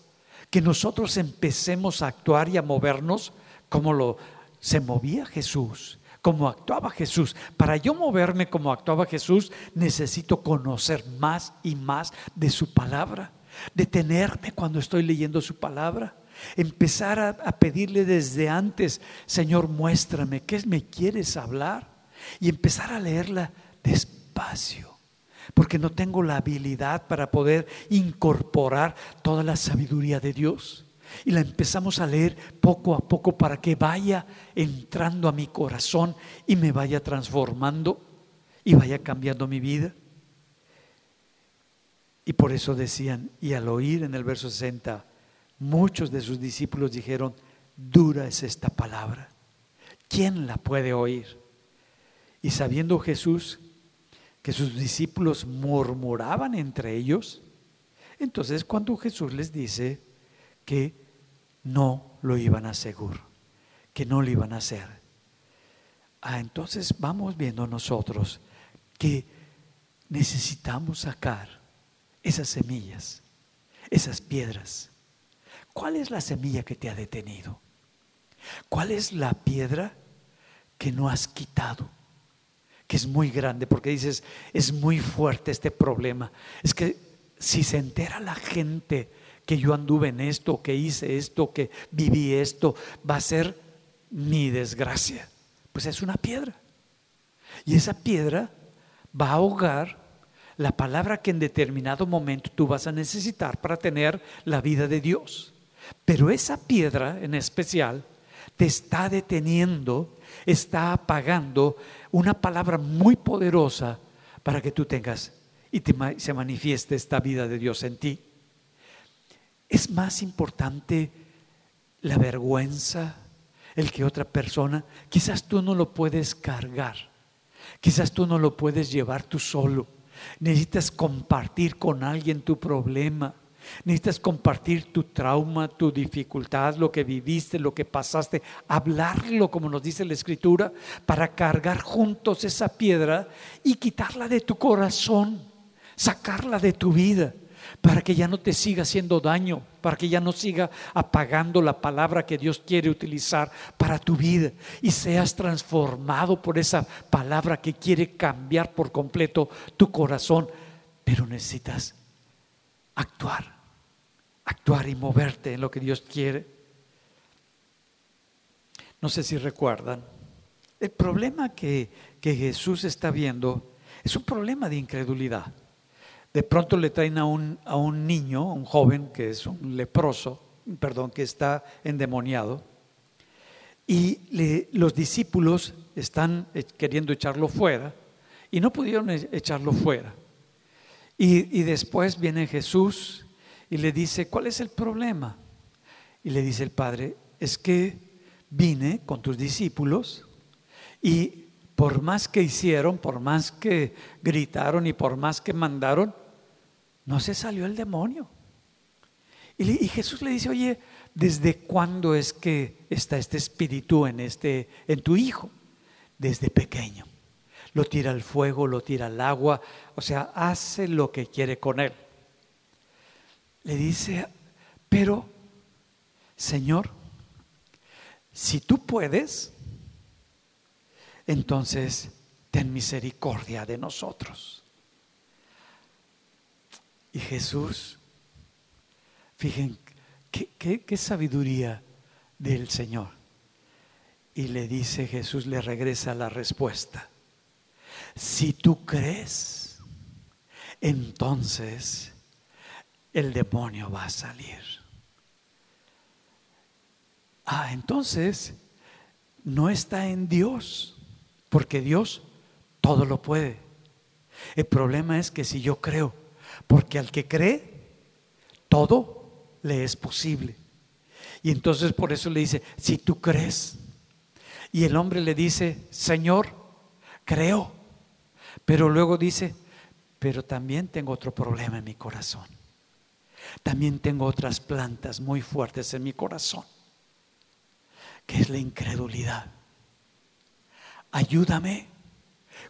que nosotros empecemos a actuar y a movernos como lo se movía Jesús, como actuaba Jesús. Para yo moverme como actuaba Jesús, necesito conocer más y más de su palabra, detenerme cuando estoy leyendo su palabra, empezar a, pedirle desde antes, Señor, muéstrame qué me quieres hablar y empezar a leerla despacio porque no tengo la habilidad para poder incorporar toda la sabiduría de Dios. Y la empezamos a leer poco a poco para que vaya entrando a mi corazón y me vaya transformando y vaya cambiando mi vida. Y por eso decían, y al oír en el verso 60, muchos de sus discípulos dijeron, dura es esta palabra. ¿Quién la puede oír? Y sabiendo Jesús que sus discípulos murmuraban entre ellos. Entonces cuando Jesús les dice que no lo iban a asegurar, que no lo iban a hacer. Ah, entonces vamos viendo nosotros que necesitamos sacar esas semillas, esas piedras. ¿Cuál es la semilla que te ha detenido? ¿Cuál es la piedra que no has quitado? que es muy grande, porque dices, es muy fuerte este problema. Es que si se entera la gente que yo anduve en esto, que hice esto, que viví esto, va a ser mi desgracia. Pues es una piedra. Y esa piedra va a ahogar la palabra que en determinado momento tú vas a necesitar para tener la vida de Dios. Pero esa piedra en especial te está deteniendo, está apagando una palabra muy poderosa para que tú tengas y se manifieste esta vida de Dios en ti. Es más importante la vergüenza, el que otra persona, quizás tú no lo puedes cargar, quizás tú no lo puedes llevar tú solo. Necesitas compartir con alguien tu problema, Necesitas compartir tu trauma, tu dificultad, lo que viviste, lo que pasaste, hablarlo como nos dice la escritura, para cargar juntos esa piedra y quitarla de tu corazón, sacarla de tu vida, para que ya no te siga haciendo daño, para que ya no siga apagando la palabra que Dios quiere utilizar para tu vida y seas transformado por esa palabra que quiere cambiar por completo tu corazón. Pero necesitas actuar, actuar y moverte en lo que Dios quiere. No sé si recuerdan, el problema que, que Jesús está viendo es un problema de incredulidad. De pronto le traen a un, a un niño, un joven que es un leproso, perdón, que está endemoniado, y los discípulos están eh, queriendo echarlo fuera y no pudieron e, echarlo fuera. Y, después viene Jesús y le dice, ¿cuál es el problema? Y le dice el Padre, es que vine con tus discípulos y por más que hicieron, por más que gritaron y por más que mandaron, no se salió el demonio. Y, y Jesús le dice, oye, ¿desde cuándo es que está este espíritu en, este, en tu hijo? Desde pequeño lo tira al fuego, lo tira al agua, o sea, hace lo que quiere con él. Le dice, pero, Señor, si tú puedes, entonces ten misericordia de nosotros. Y Jesús, fíjense, qué, qué sabiduría del Señor. Y le dice Jesús, le regresa la respuesta. Si tú crees, entonces el demonio va a salir. Ah, entonces no está en Dios, porque Dios todo lo puede. El problema es que si yo creo, porque al que cree, todo le es posible. Y entonces por eso le dice, si tú crees. Y el hombre le dice, Señor, creo. Pero luego dice, pero también tengo otro problema en mi corazón. También tengo otras plantas muy fuertes en mi corazón, que es la incredulidad. Ayúdame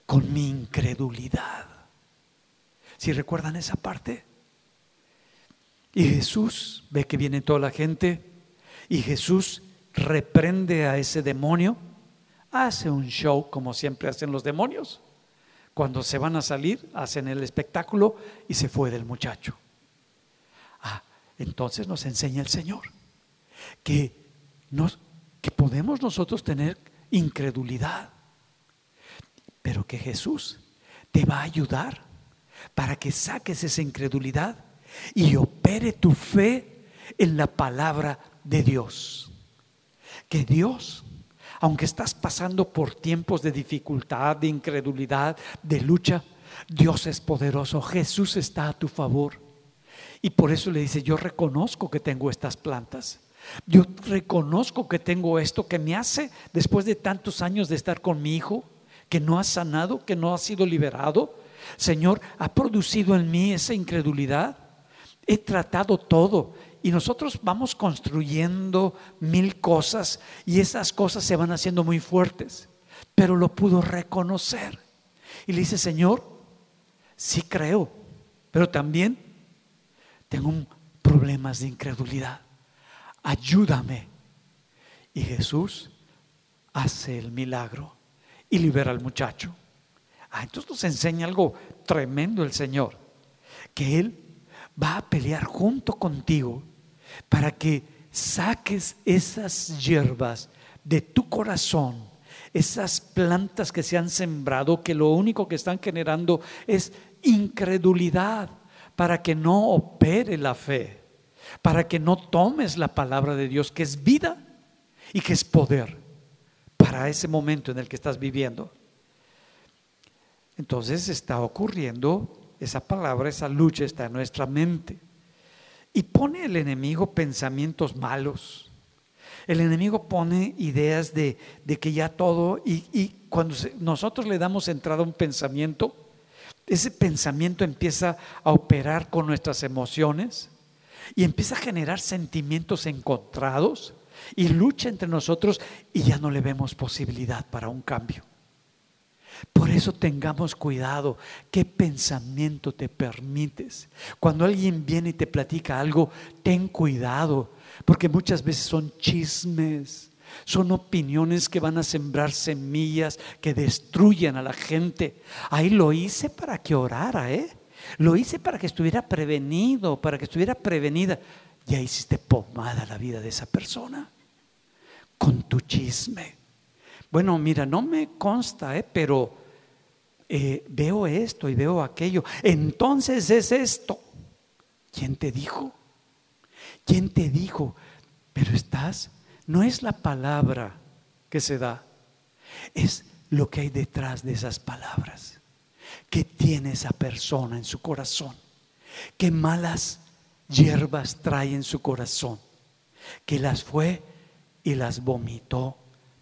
con mi incredulidad. Si recuerdan esa parte. Y Jesús ve que viene toda la gente y Jesús reprende a ese demonio, hace un show como siempre hacen los demonios cuando se van a salir, hacen el espectáculo y se fue del muchacho. Entonces nos enseña el Señor que, nos, que podemos nosotros tener incredulidad, pero que Jesús te va a ayudar para que saques esa incredulidad y opere tu fe en la palabra de Dios. Que Dios aunque estás pasando por tiempos de dificultad, de incredulidad, de lucha, Dios es poderoso, Jesús está a tu favor. Y por eso le dice, yo reconozco que tengo estas plantas. Yo reconozco que tengo esto que me hace, después de tantos años de estar con mi hijo, que no ha sanado, que no ha sido liberado. Señor, ha producido en mí esa incredulidad. He tratado todo y nosotros vamos construyendo mil cosas y esas cosas se van haciendo muy fuertes. Pero lo pudo reconocer. Y le dice, Señor, sí creo, pero también tengo problemas de incredulidad. Ayúdame. Y Jesús hace el milagro y libera al muchacho. Ah, entonces nos enseña algo tremendo el Señor, que Él va a pelear junto contigo para que saques esas hierbas de tu corazón, esas plantas que se han sembrado, que lo único que están generando es incredulidad, para que no opere la fe, para que no tomes la palabra de Dios, que es vida y que es poder para ese momento en el que estás viviendo. Entonces está ocurriendo esa palabra, esa lucha está en nuestra mente. Y pone el enemigo pensamientos malos. El enemigo pone ideas de, que ya todo, y, cuando nosotros le damos entrada a un pensamiento, ese pensamiento empieza a operar con nuestras emociones, y empieza a generar sentimientos encontrados y lucha entre nosotros y ya no le vemos posibilidad para un cambio. Por eso tengamos cuidado qué pensamiento te permites. Cuando alguien viene y te platica algo, ten cuidado, porque muchas veces son chismes, son opiniones que van a sembrar semillas que destruyen a la gente. Ahí lo hice para que orara, ¿eh? Lo hice para que estuviera prevenido, para que estuviera prevenida. Ya hiciste pomada la vida de esa persona con tu chisme. Bueno, mira, no me consta, ¿eh? pero eh, veo esto y veo aquello. Entonces es esto. ¿Quién te dijo? ¿Quién te dijo? Pero estás, no es la palabra que se da, es lo que hay detrás de esas palabras. ¿Qué tiene esa persona en su corazón? ¿Qué malas hierbas trae en su corazón? Que las fue y las vomitó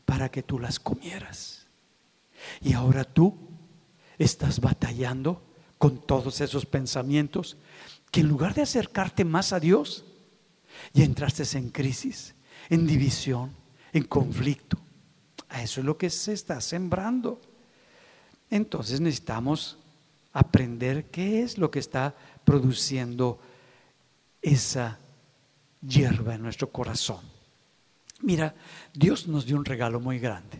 para que tú las comieras. Y ahora tú estás batallando con todos esos pensamientos que en lugar de acercarte más a Dios, ya entraste en crisis, en división, en conflicto. A eso es lo que se está sembrando. Entonces necesitamos aprender qué es lo que está produciendo esa hierba en nuestro corazón. Mira, Dios nos dio un regalo muy grande,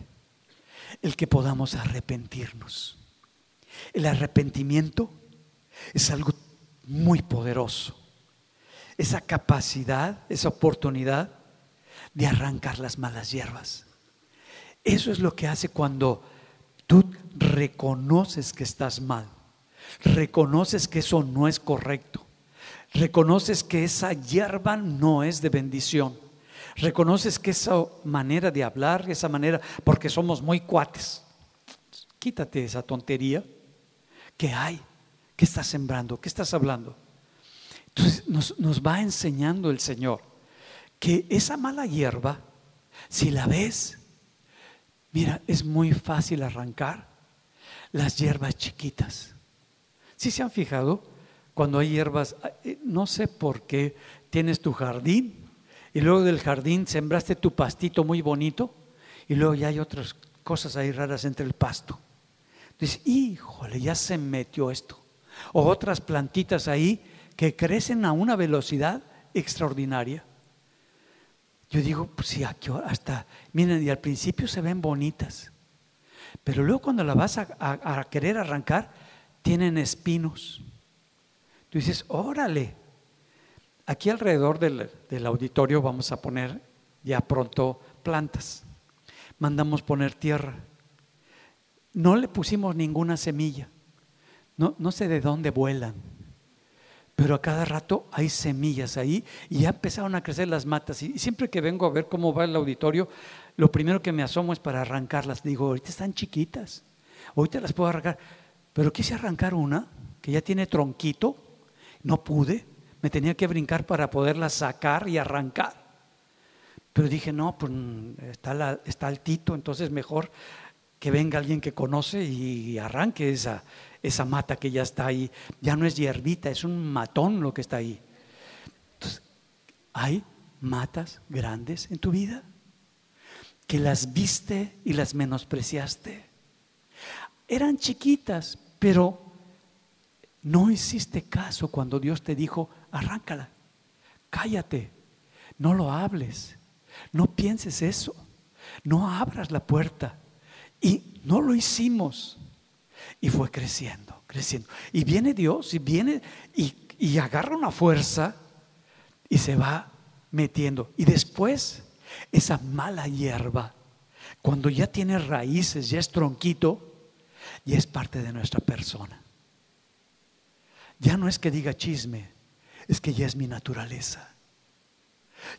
el que podamos arrepentirnos. El arrepentimiento es algo muy poderoso. Esa capacidad, esa oportunidad de arrancar las malas hierbas. Eso es lo que hace cuando tú reconoces que estás mal, reconoces que eso no es correcto, reconoces que esa hierba no es de bendición, reconoces que esa manera de hablar, esa manera, porque somos muy cuates, quítate esa tontería. Que hay, que estás sembrando, que estás hablando. Entonces nos, nos va enseñando el Señor que esa mala hierba, si la ves, Mira, es muy fácil arrancar las hierbas chiquitas. Si se han fijado? Cuando hay hierbas, eh, no sé por qué tienes tu jardín y luego del jardín sembraste tu pastito muy bonito y luego ya hay otras cosas ahí raras entre el pasto. Dices, híjole, ya se metió esto. O otras plantitas ahí que crecen a una velocidad extraordinaria. Yo digo, pues sí, aquí hasta, miren, y al principio se ven bonitas, pero luego cuando la vas a, querer arrancar, tienen espinos. Tú dices, órale, aquí alrededor del, del auditorio vamos a poner ya pronto plantas. Mandamos poner tierra. No le pusimos ninguna semilla. No, no sé de dónde vuelan pero a cada rato hay semillas ahí y ya empezaron a crecer las matas. Y siempre que vengo a ver cómo va el auditorio, lo primero que me asomo es para arrancarlas. Digo, ahorita están chiquitas, ahorita las puedo arrancar. Pero quise arrancar una que ya tiene tronquito, no pude, me tenía que brincar para poderla sacar y arrancar. Pero dije, no, pues está, está altito, entonces mejor que venga alguien que conoce y arranque esa, esa mata que ya está ahí. Ya no es hierbita, es un matón lo que está ahí. Hay matas grandes en tu vida que las viste y las menospreciaste. Eran chiquitas, pero no hiciste caso cuando Dios te dijo, arráncala, cállate, no lo hables, no pienses eso, no abras la puerta. Y no lo hicimos. Y fue creciendo, creciendo. Y viene Dios y viene y, agarra una fuerza y se va metiendo. Y después esa mala hierba, cuando ya tiene raíces, ya es tronquito, ya es parte de nuestra persona. Ya no es que diga chisme, es que ya es mi naturaleza.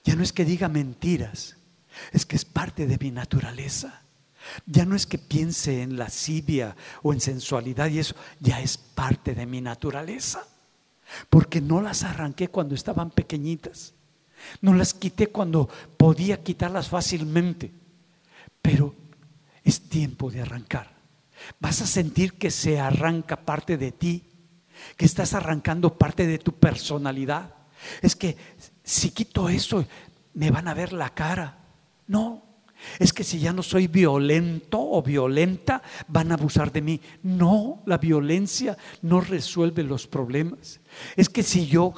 Ya no es que diga mentiras, es que es parte de mi naturaleza. Ya no es que piense en lascivia o en sensualidad y eso, ya es parte de mi naturaleza. Porque no las arranqué cuando estaban pequeñitas. No las quité cuando podía quitarlas fácilmente. Pero es tiempo de arrancar. Vas a sentir que se arranca parte de ti, que estás arrancando parte de tu personalidad, Es que si quito eso, me van a ver la cara. No, es que si ya no soy violento o violenta, van a abusar de mí. No, la violencia no resuelve los problemas. Es que si yo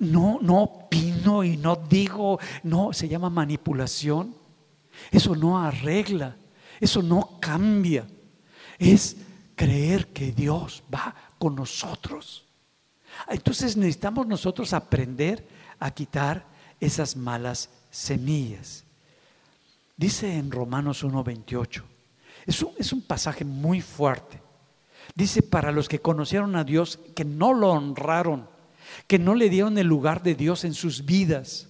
no, no opino y no digo, no, se llama manipulación. Eso no arregla, eso no cambia. Es creer que Dios va con nosotros. Entonces necesitamos nosotros aprender a quitar esas malas semillas. Dice en Romanos 1:28, es un, es un pasaje muy fuerte. Dice, para los que conocieron a Dios, que no lo honraron, que no le dieron el lugar de Dios en sus vidas,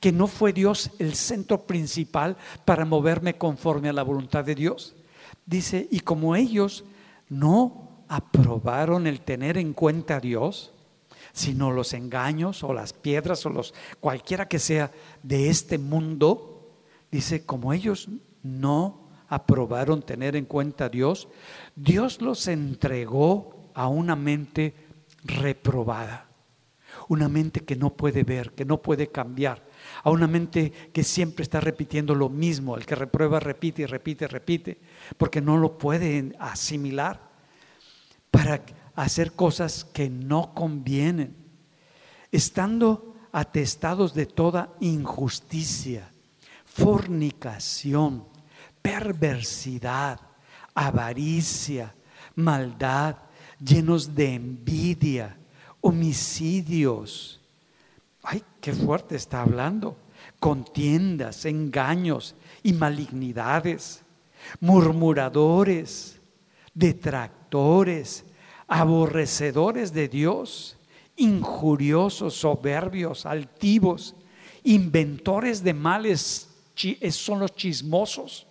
que no fue Dios el centro principal para moverme conforme a la voluntad de Dios. Dice, y como ellos no aprobaron el tener en cuenta a Dios, sino los engaños o las piedras o los cualquiera que sea de este mundo, dice, como ellos no aprobaron tener en cuenta a Dios, Dios los entregó a una mente reprobada, una mente que no puede ver, que no puede cambiar, a una mente que siempre está repitiendo lo mismo, el que reprueba repite y repite, repite, porque no lo puede asimilar, para hacer cosas que no convienen, estando atestados de toda injusticia, fornicación, perversidad, avaricia, maldad, llenos de envidia, homicidios. Ay, qué fuerte está hablando. Contiendas, engaños y malignidades, murmuradores, detractores, aborrecedores de Dios, injuriosos, soberbios, altivos, inventores de males, son los chismosos,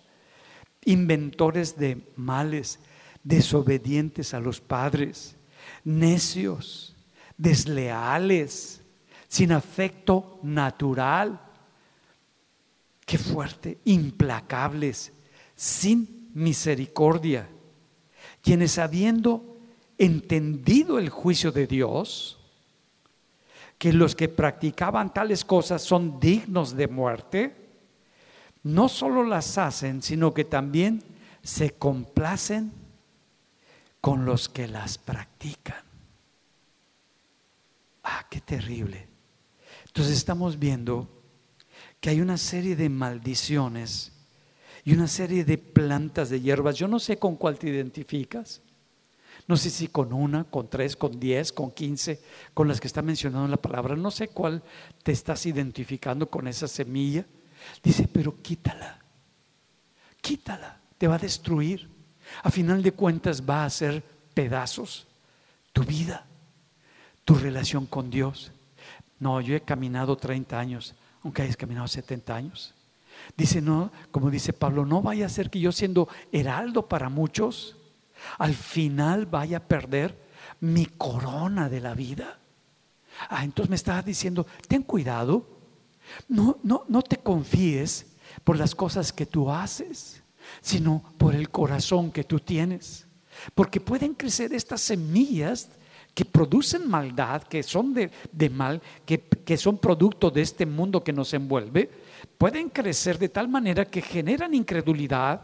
inventores de males, desobedientes a los padres, necios, desleales, sin afecto natural. Qué fuerte, implacables, sin misericordia, quienes habiendo entendido el juicio de Dios, que los que practicaban tales cosas son dignos de muerte, no solo las hacen, sino que también se complacen con los que las practican. Ah, qué terrible. Entonces estamos viendo que hay una serie de maldiciones y una serie de plantas de hierbas. Yo no sé con cuál te identificas. No sé si con una, con tres, con diez, con quince, con las que está mencionando en la palabra. No sé cuál te estás identificando con esa semilla. Dice, pero quítala. Quítala. Te va a destruir. A final de cuentas va a hacer pedazos tu vida, tu relación con Dios. No, yo he caminado 30 años, aunque hayas caminado 70 años. Dice, no, como dice Pablo, no vaya a ser que yo siendo heraldo para muchos, al final vaya a perder mi corona de la vida. Ah, entonces me estaba diciendo, ten cuidado, no, no, no te confíes por las cosas que tú haces, sino por el corazón que tú tienes. Porque pueden crecer estas semillas que producen maldad, que son de, mal, que, que son producto de este mundo que nos envuelve, pueden crecer de tal manera que generan incredulidad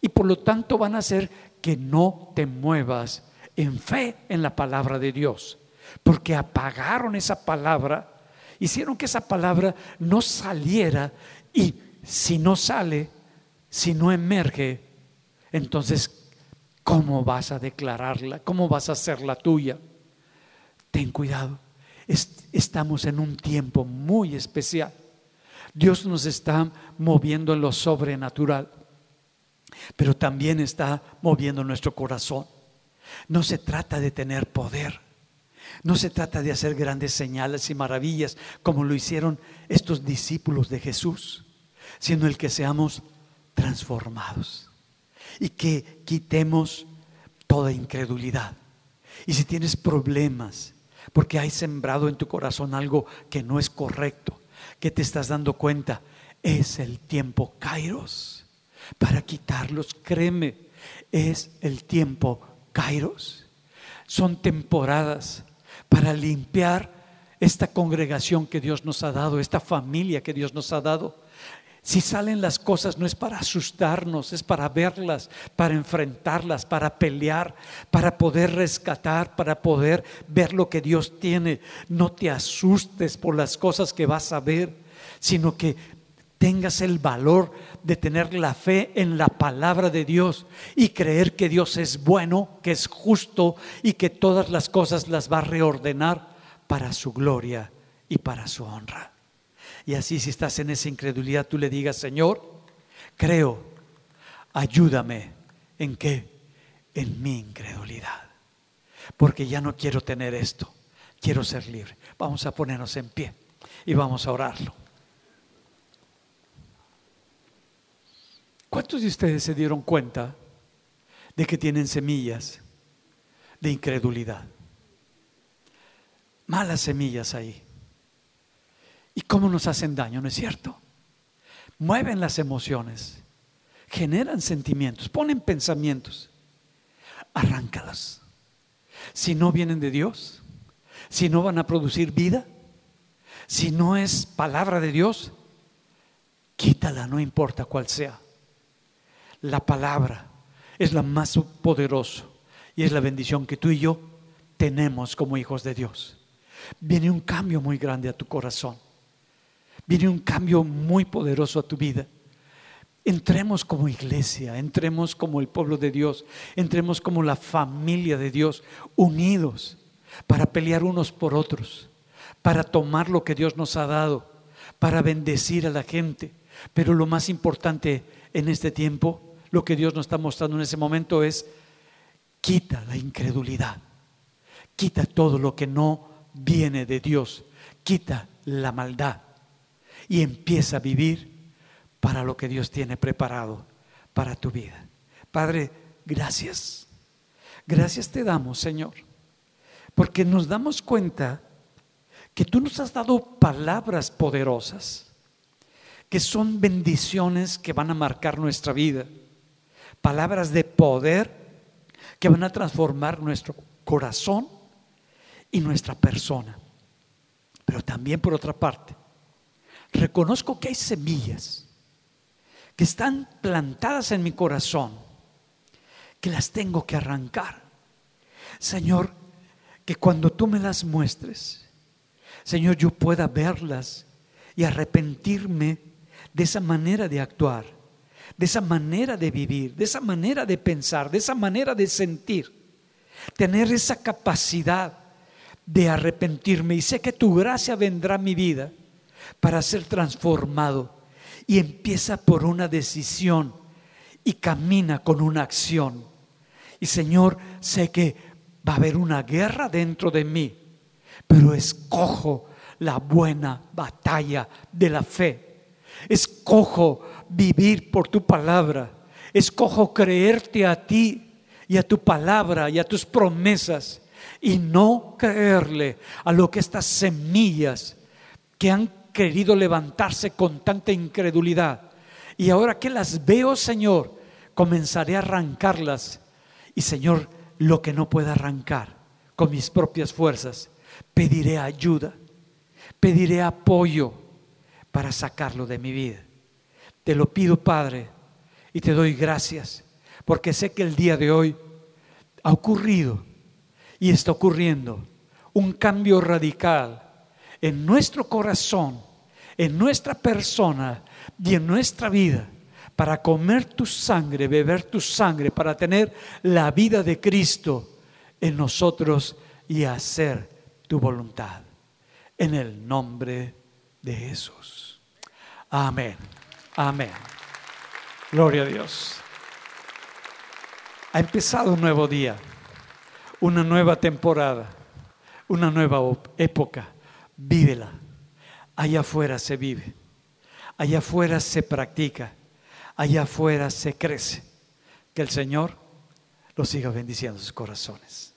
y por lo tanto van a hacer que no te muevas en fe en la palabra de Dios, porque apagaron esa palabra, hicieron que esa palabra no saliera y si no sale, si no emerge, entonces, ¿cómo vas a declararla? ¿Cómo vas a hacerla tuya? Ten cuidado, estamos en un tiempo muy especial. Dios nos está moviendo en lo sobrenatural pero también está moviendo nuestro corazón. No se trata de tener poder. No se trata de hacer grandes señales y maravillas como lo hicieron estos discípulos de Jesús, sino el que seamos transformados y que quitemos toda incredulidad. Y si tienes problemas, porque hay sembrado en tu corazón algo que no es correcto, que te estás dando cuenta, es el tiempo Kairos para quitarlos. Créeme, es el tiempo Kairos. Son temporadas para limpiar esta congregación que Dios nos ha dado, esta familia que Dios nos ha dado. Si salen las cosas no es para asustarnos, es para verlas, para enfrentarlas, para pelear, para poder rescatar, para poder ver lo que Dios tiene. No te asustes por las cosas que vas a ver, sino que tengas el valor de tener la fe en la palabra de Dios y creer que Dios es bueno, que es justo y que todas las cosas las va a reordenar para su gloria y para su honra. Y así si estás en esa incredulidad, tú le digas, Señor, creo, ayúdame en qué? En mi incredulidad. Porque ya no quiero tener esto, quiero ser libre. Vamos a ponernos en pie y vamos a orarlo. ¿Cuántos de ustedes se dieron cuenta de que tienen semillas de incredulidad? malas semillas ahí. ¿Y cómo nos hacen daño? ¿No es cierto? Mueven las emociones, generan sentimientos, ponen pensamientos. Arráncalas. Si no vienen de Dios, si no van a producir vida, si no es palabra de Dios, quítala, no importa cuál sea. La palabra es la más poderosa y es la bendición que tú y yo tenemos como hijos de Dios viene un cambio muy grande a tu corazón. Viene un cambio muy poderoso a tu vida. Entremos como iglesia, entremos como el pueblo de Dios, entremos como la familia de Dios, unidos para pelear unos por otros, para tomar lo que Dios nos ha dado, para bendecir a la gente. Pero lo más importante en este tiempo, lo que Dios nos está mostrando en ese momento es, quita la incredulidad, quita todo lo que no viene de Dios, quita la maldad y empieza a vivir para lo que Dios tiene preparado para tu vida. Padre, gracias. Gracias te damos, Señor, porque nos damos cuenta que tú nos has dado palabras poderosas, que son bendiciones que van a marcar nuestra vida, palabras de poder que van a transformar nuestro corazón y nuestra persona. Pero también por otra parte, reconozco que hay semillas que están plantadas en mi corazón, que las tengo que arrancar. Señor, que cuando tú me las muestres, Señor, yo pueda verlas y arrepentirme de esa manera de actuar, de esa manera de vivir, de esa manera de pensar, de esa manera de sentir. Tener esa capacidad de arrepentirme y sé que tu gracia vendrá a mi vida para ser transformado. Y empieza por una decisión y camina con una acción. Y Señor, sé que va a haber una guerra dentro de mí, pero escojo la buena batalla de la fe. Escojo vivir por tu palabra. Escojo creerte a ti y a tu palabra y a tus promesas y no creerle a lo que estas semillas que han querido levantarse con tanta incredulidad. Y ahora que las veo, Señor, comenzaré a arrancarlas. Y Señor, lo que no pueda arrancar con mis propias fuerzas, pediré ayuda, pediré apoyo para sacarlo de mi vida. Te lo pido, Padre, y te doy gracias, porque sé que el día de hoy ha ocurrido y está ocurriendo un cambio radical en nuestro corazón, en nuestra persona y en nuestra vida para comer tu sangre, beber tu sangre, para tener la vida de Cristo en nosotros y hacer tu voluntad. En el nombre de Jesús. Amén. Amén. Gloria a Dios. Ha empezado un nuevo día una nueva temporada, una nueva época. Vívela. Allá afuera se vive. Allá afuera se practica. Allá afuera se crece. Que el Señor los siga bendiciendo sus corazones.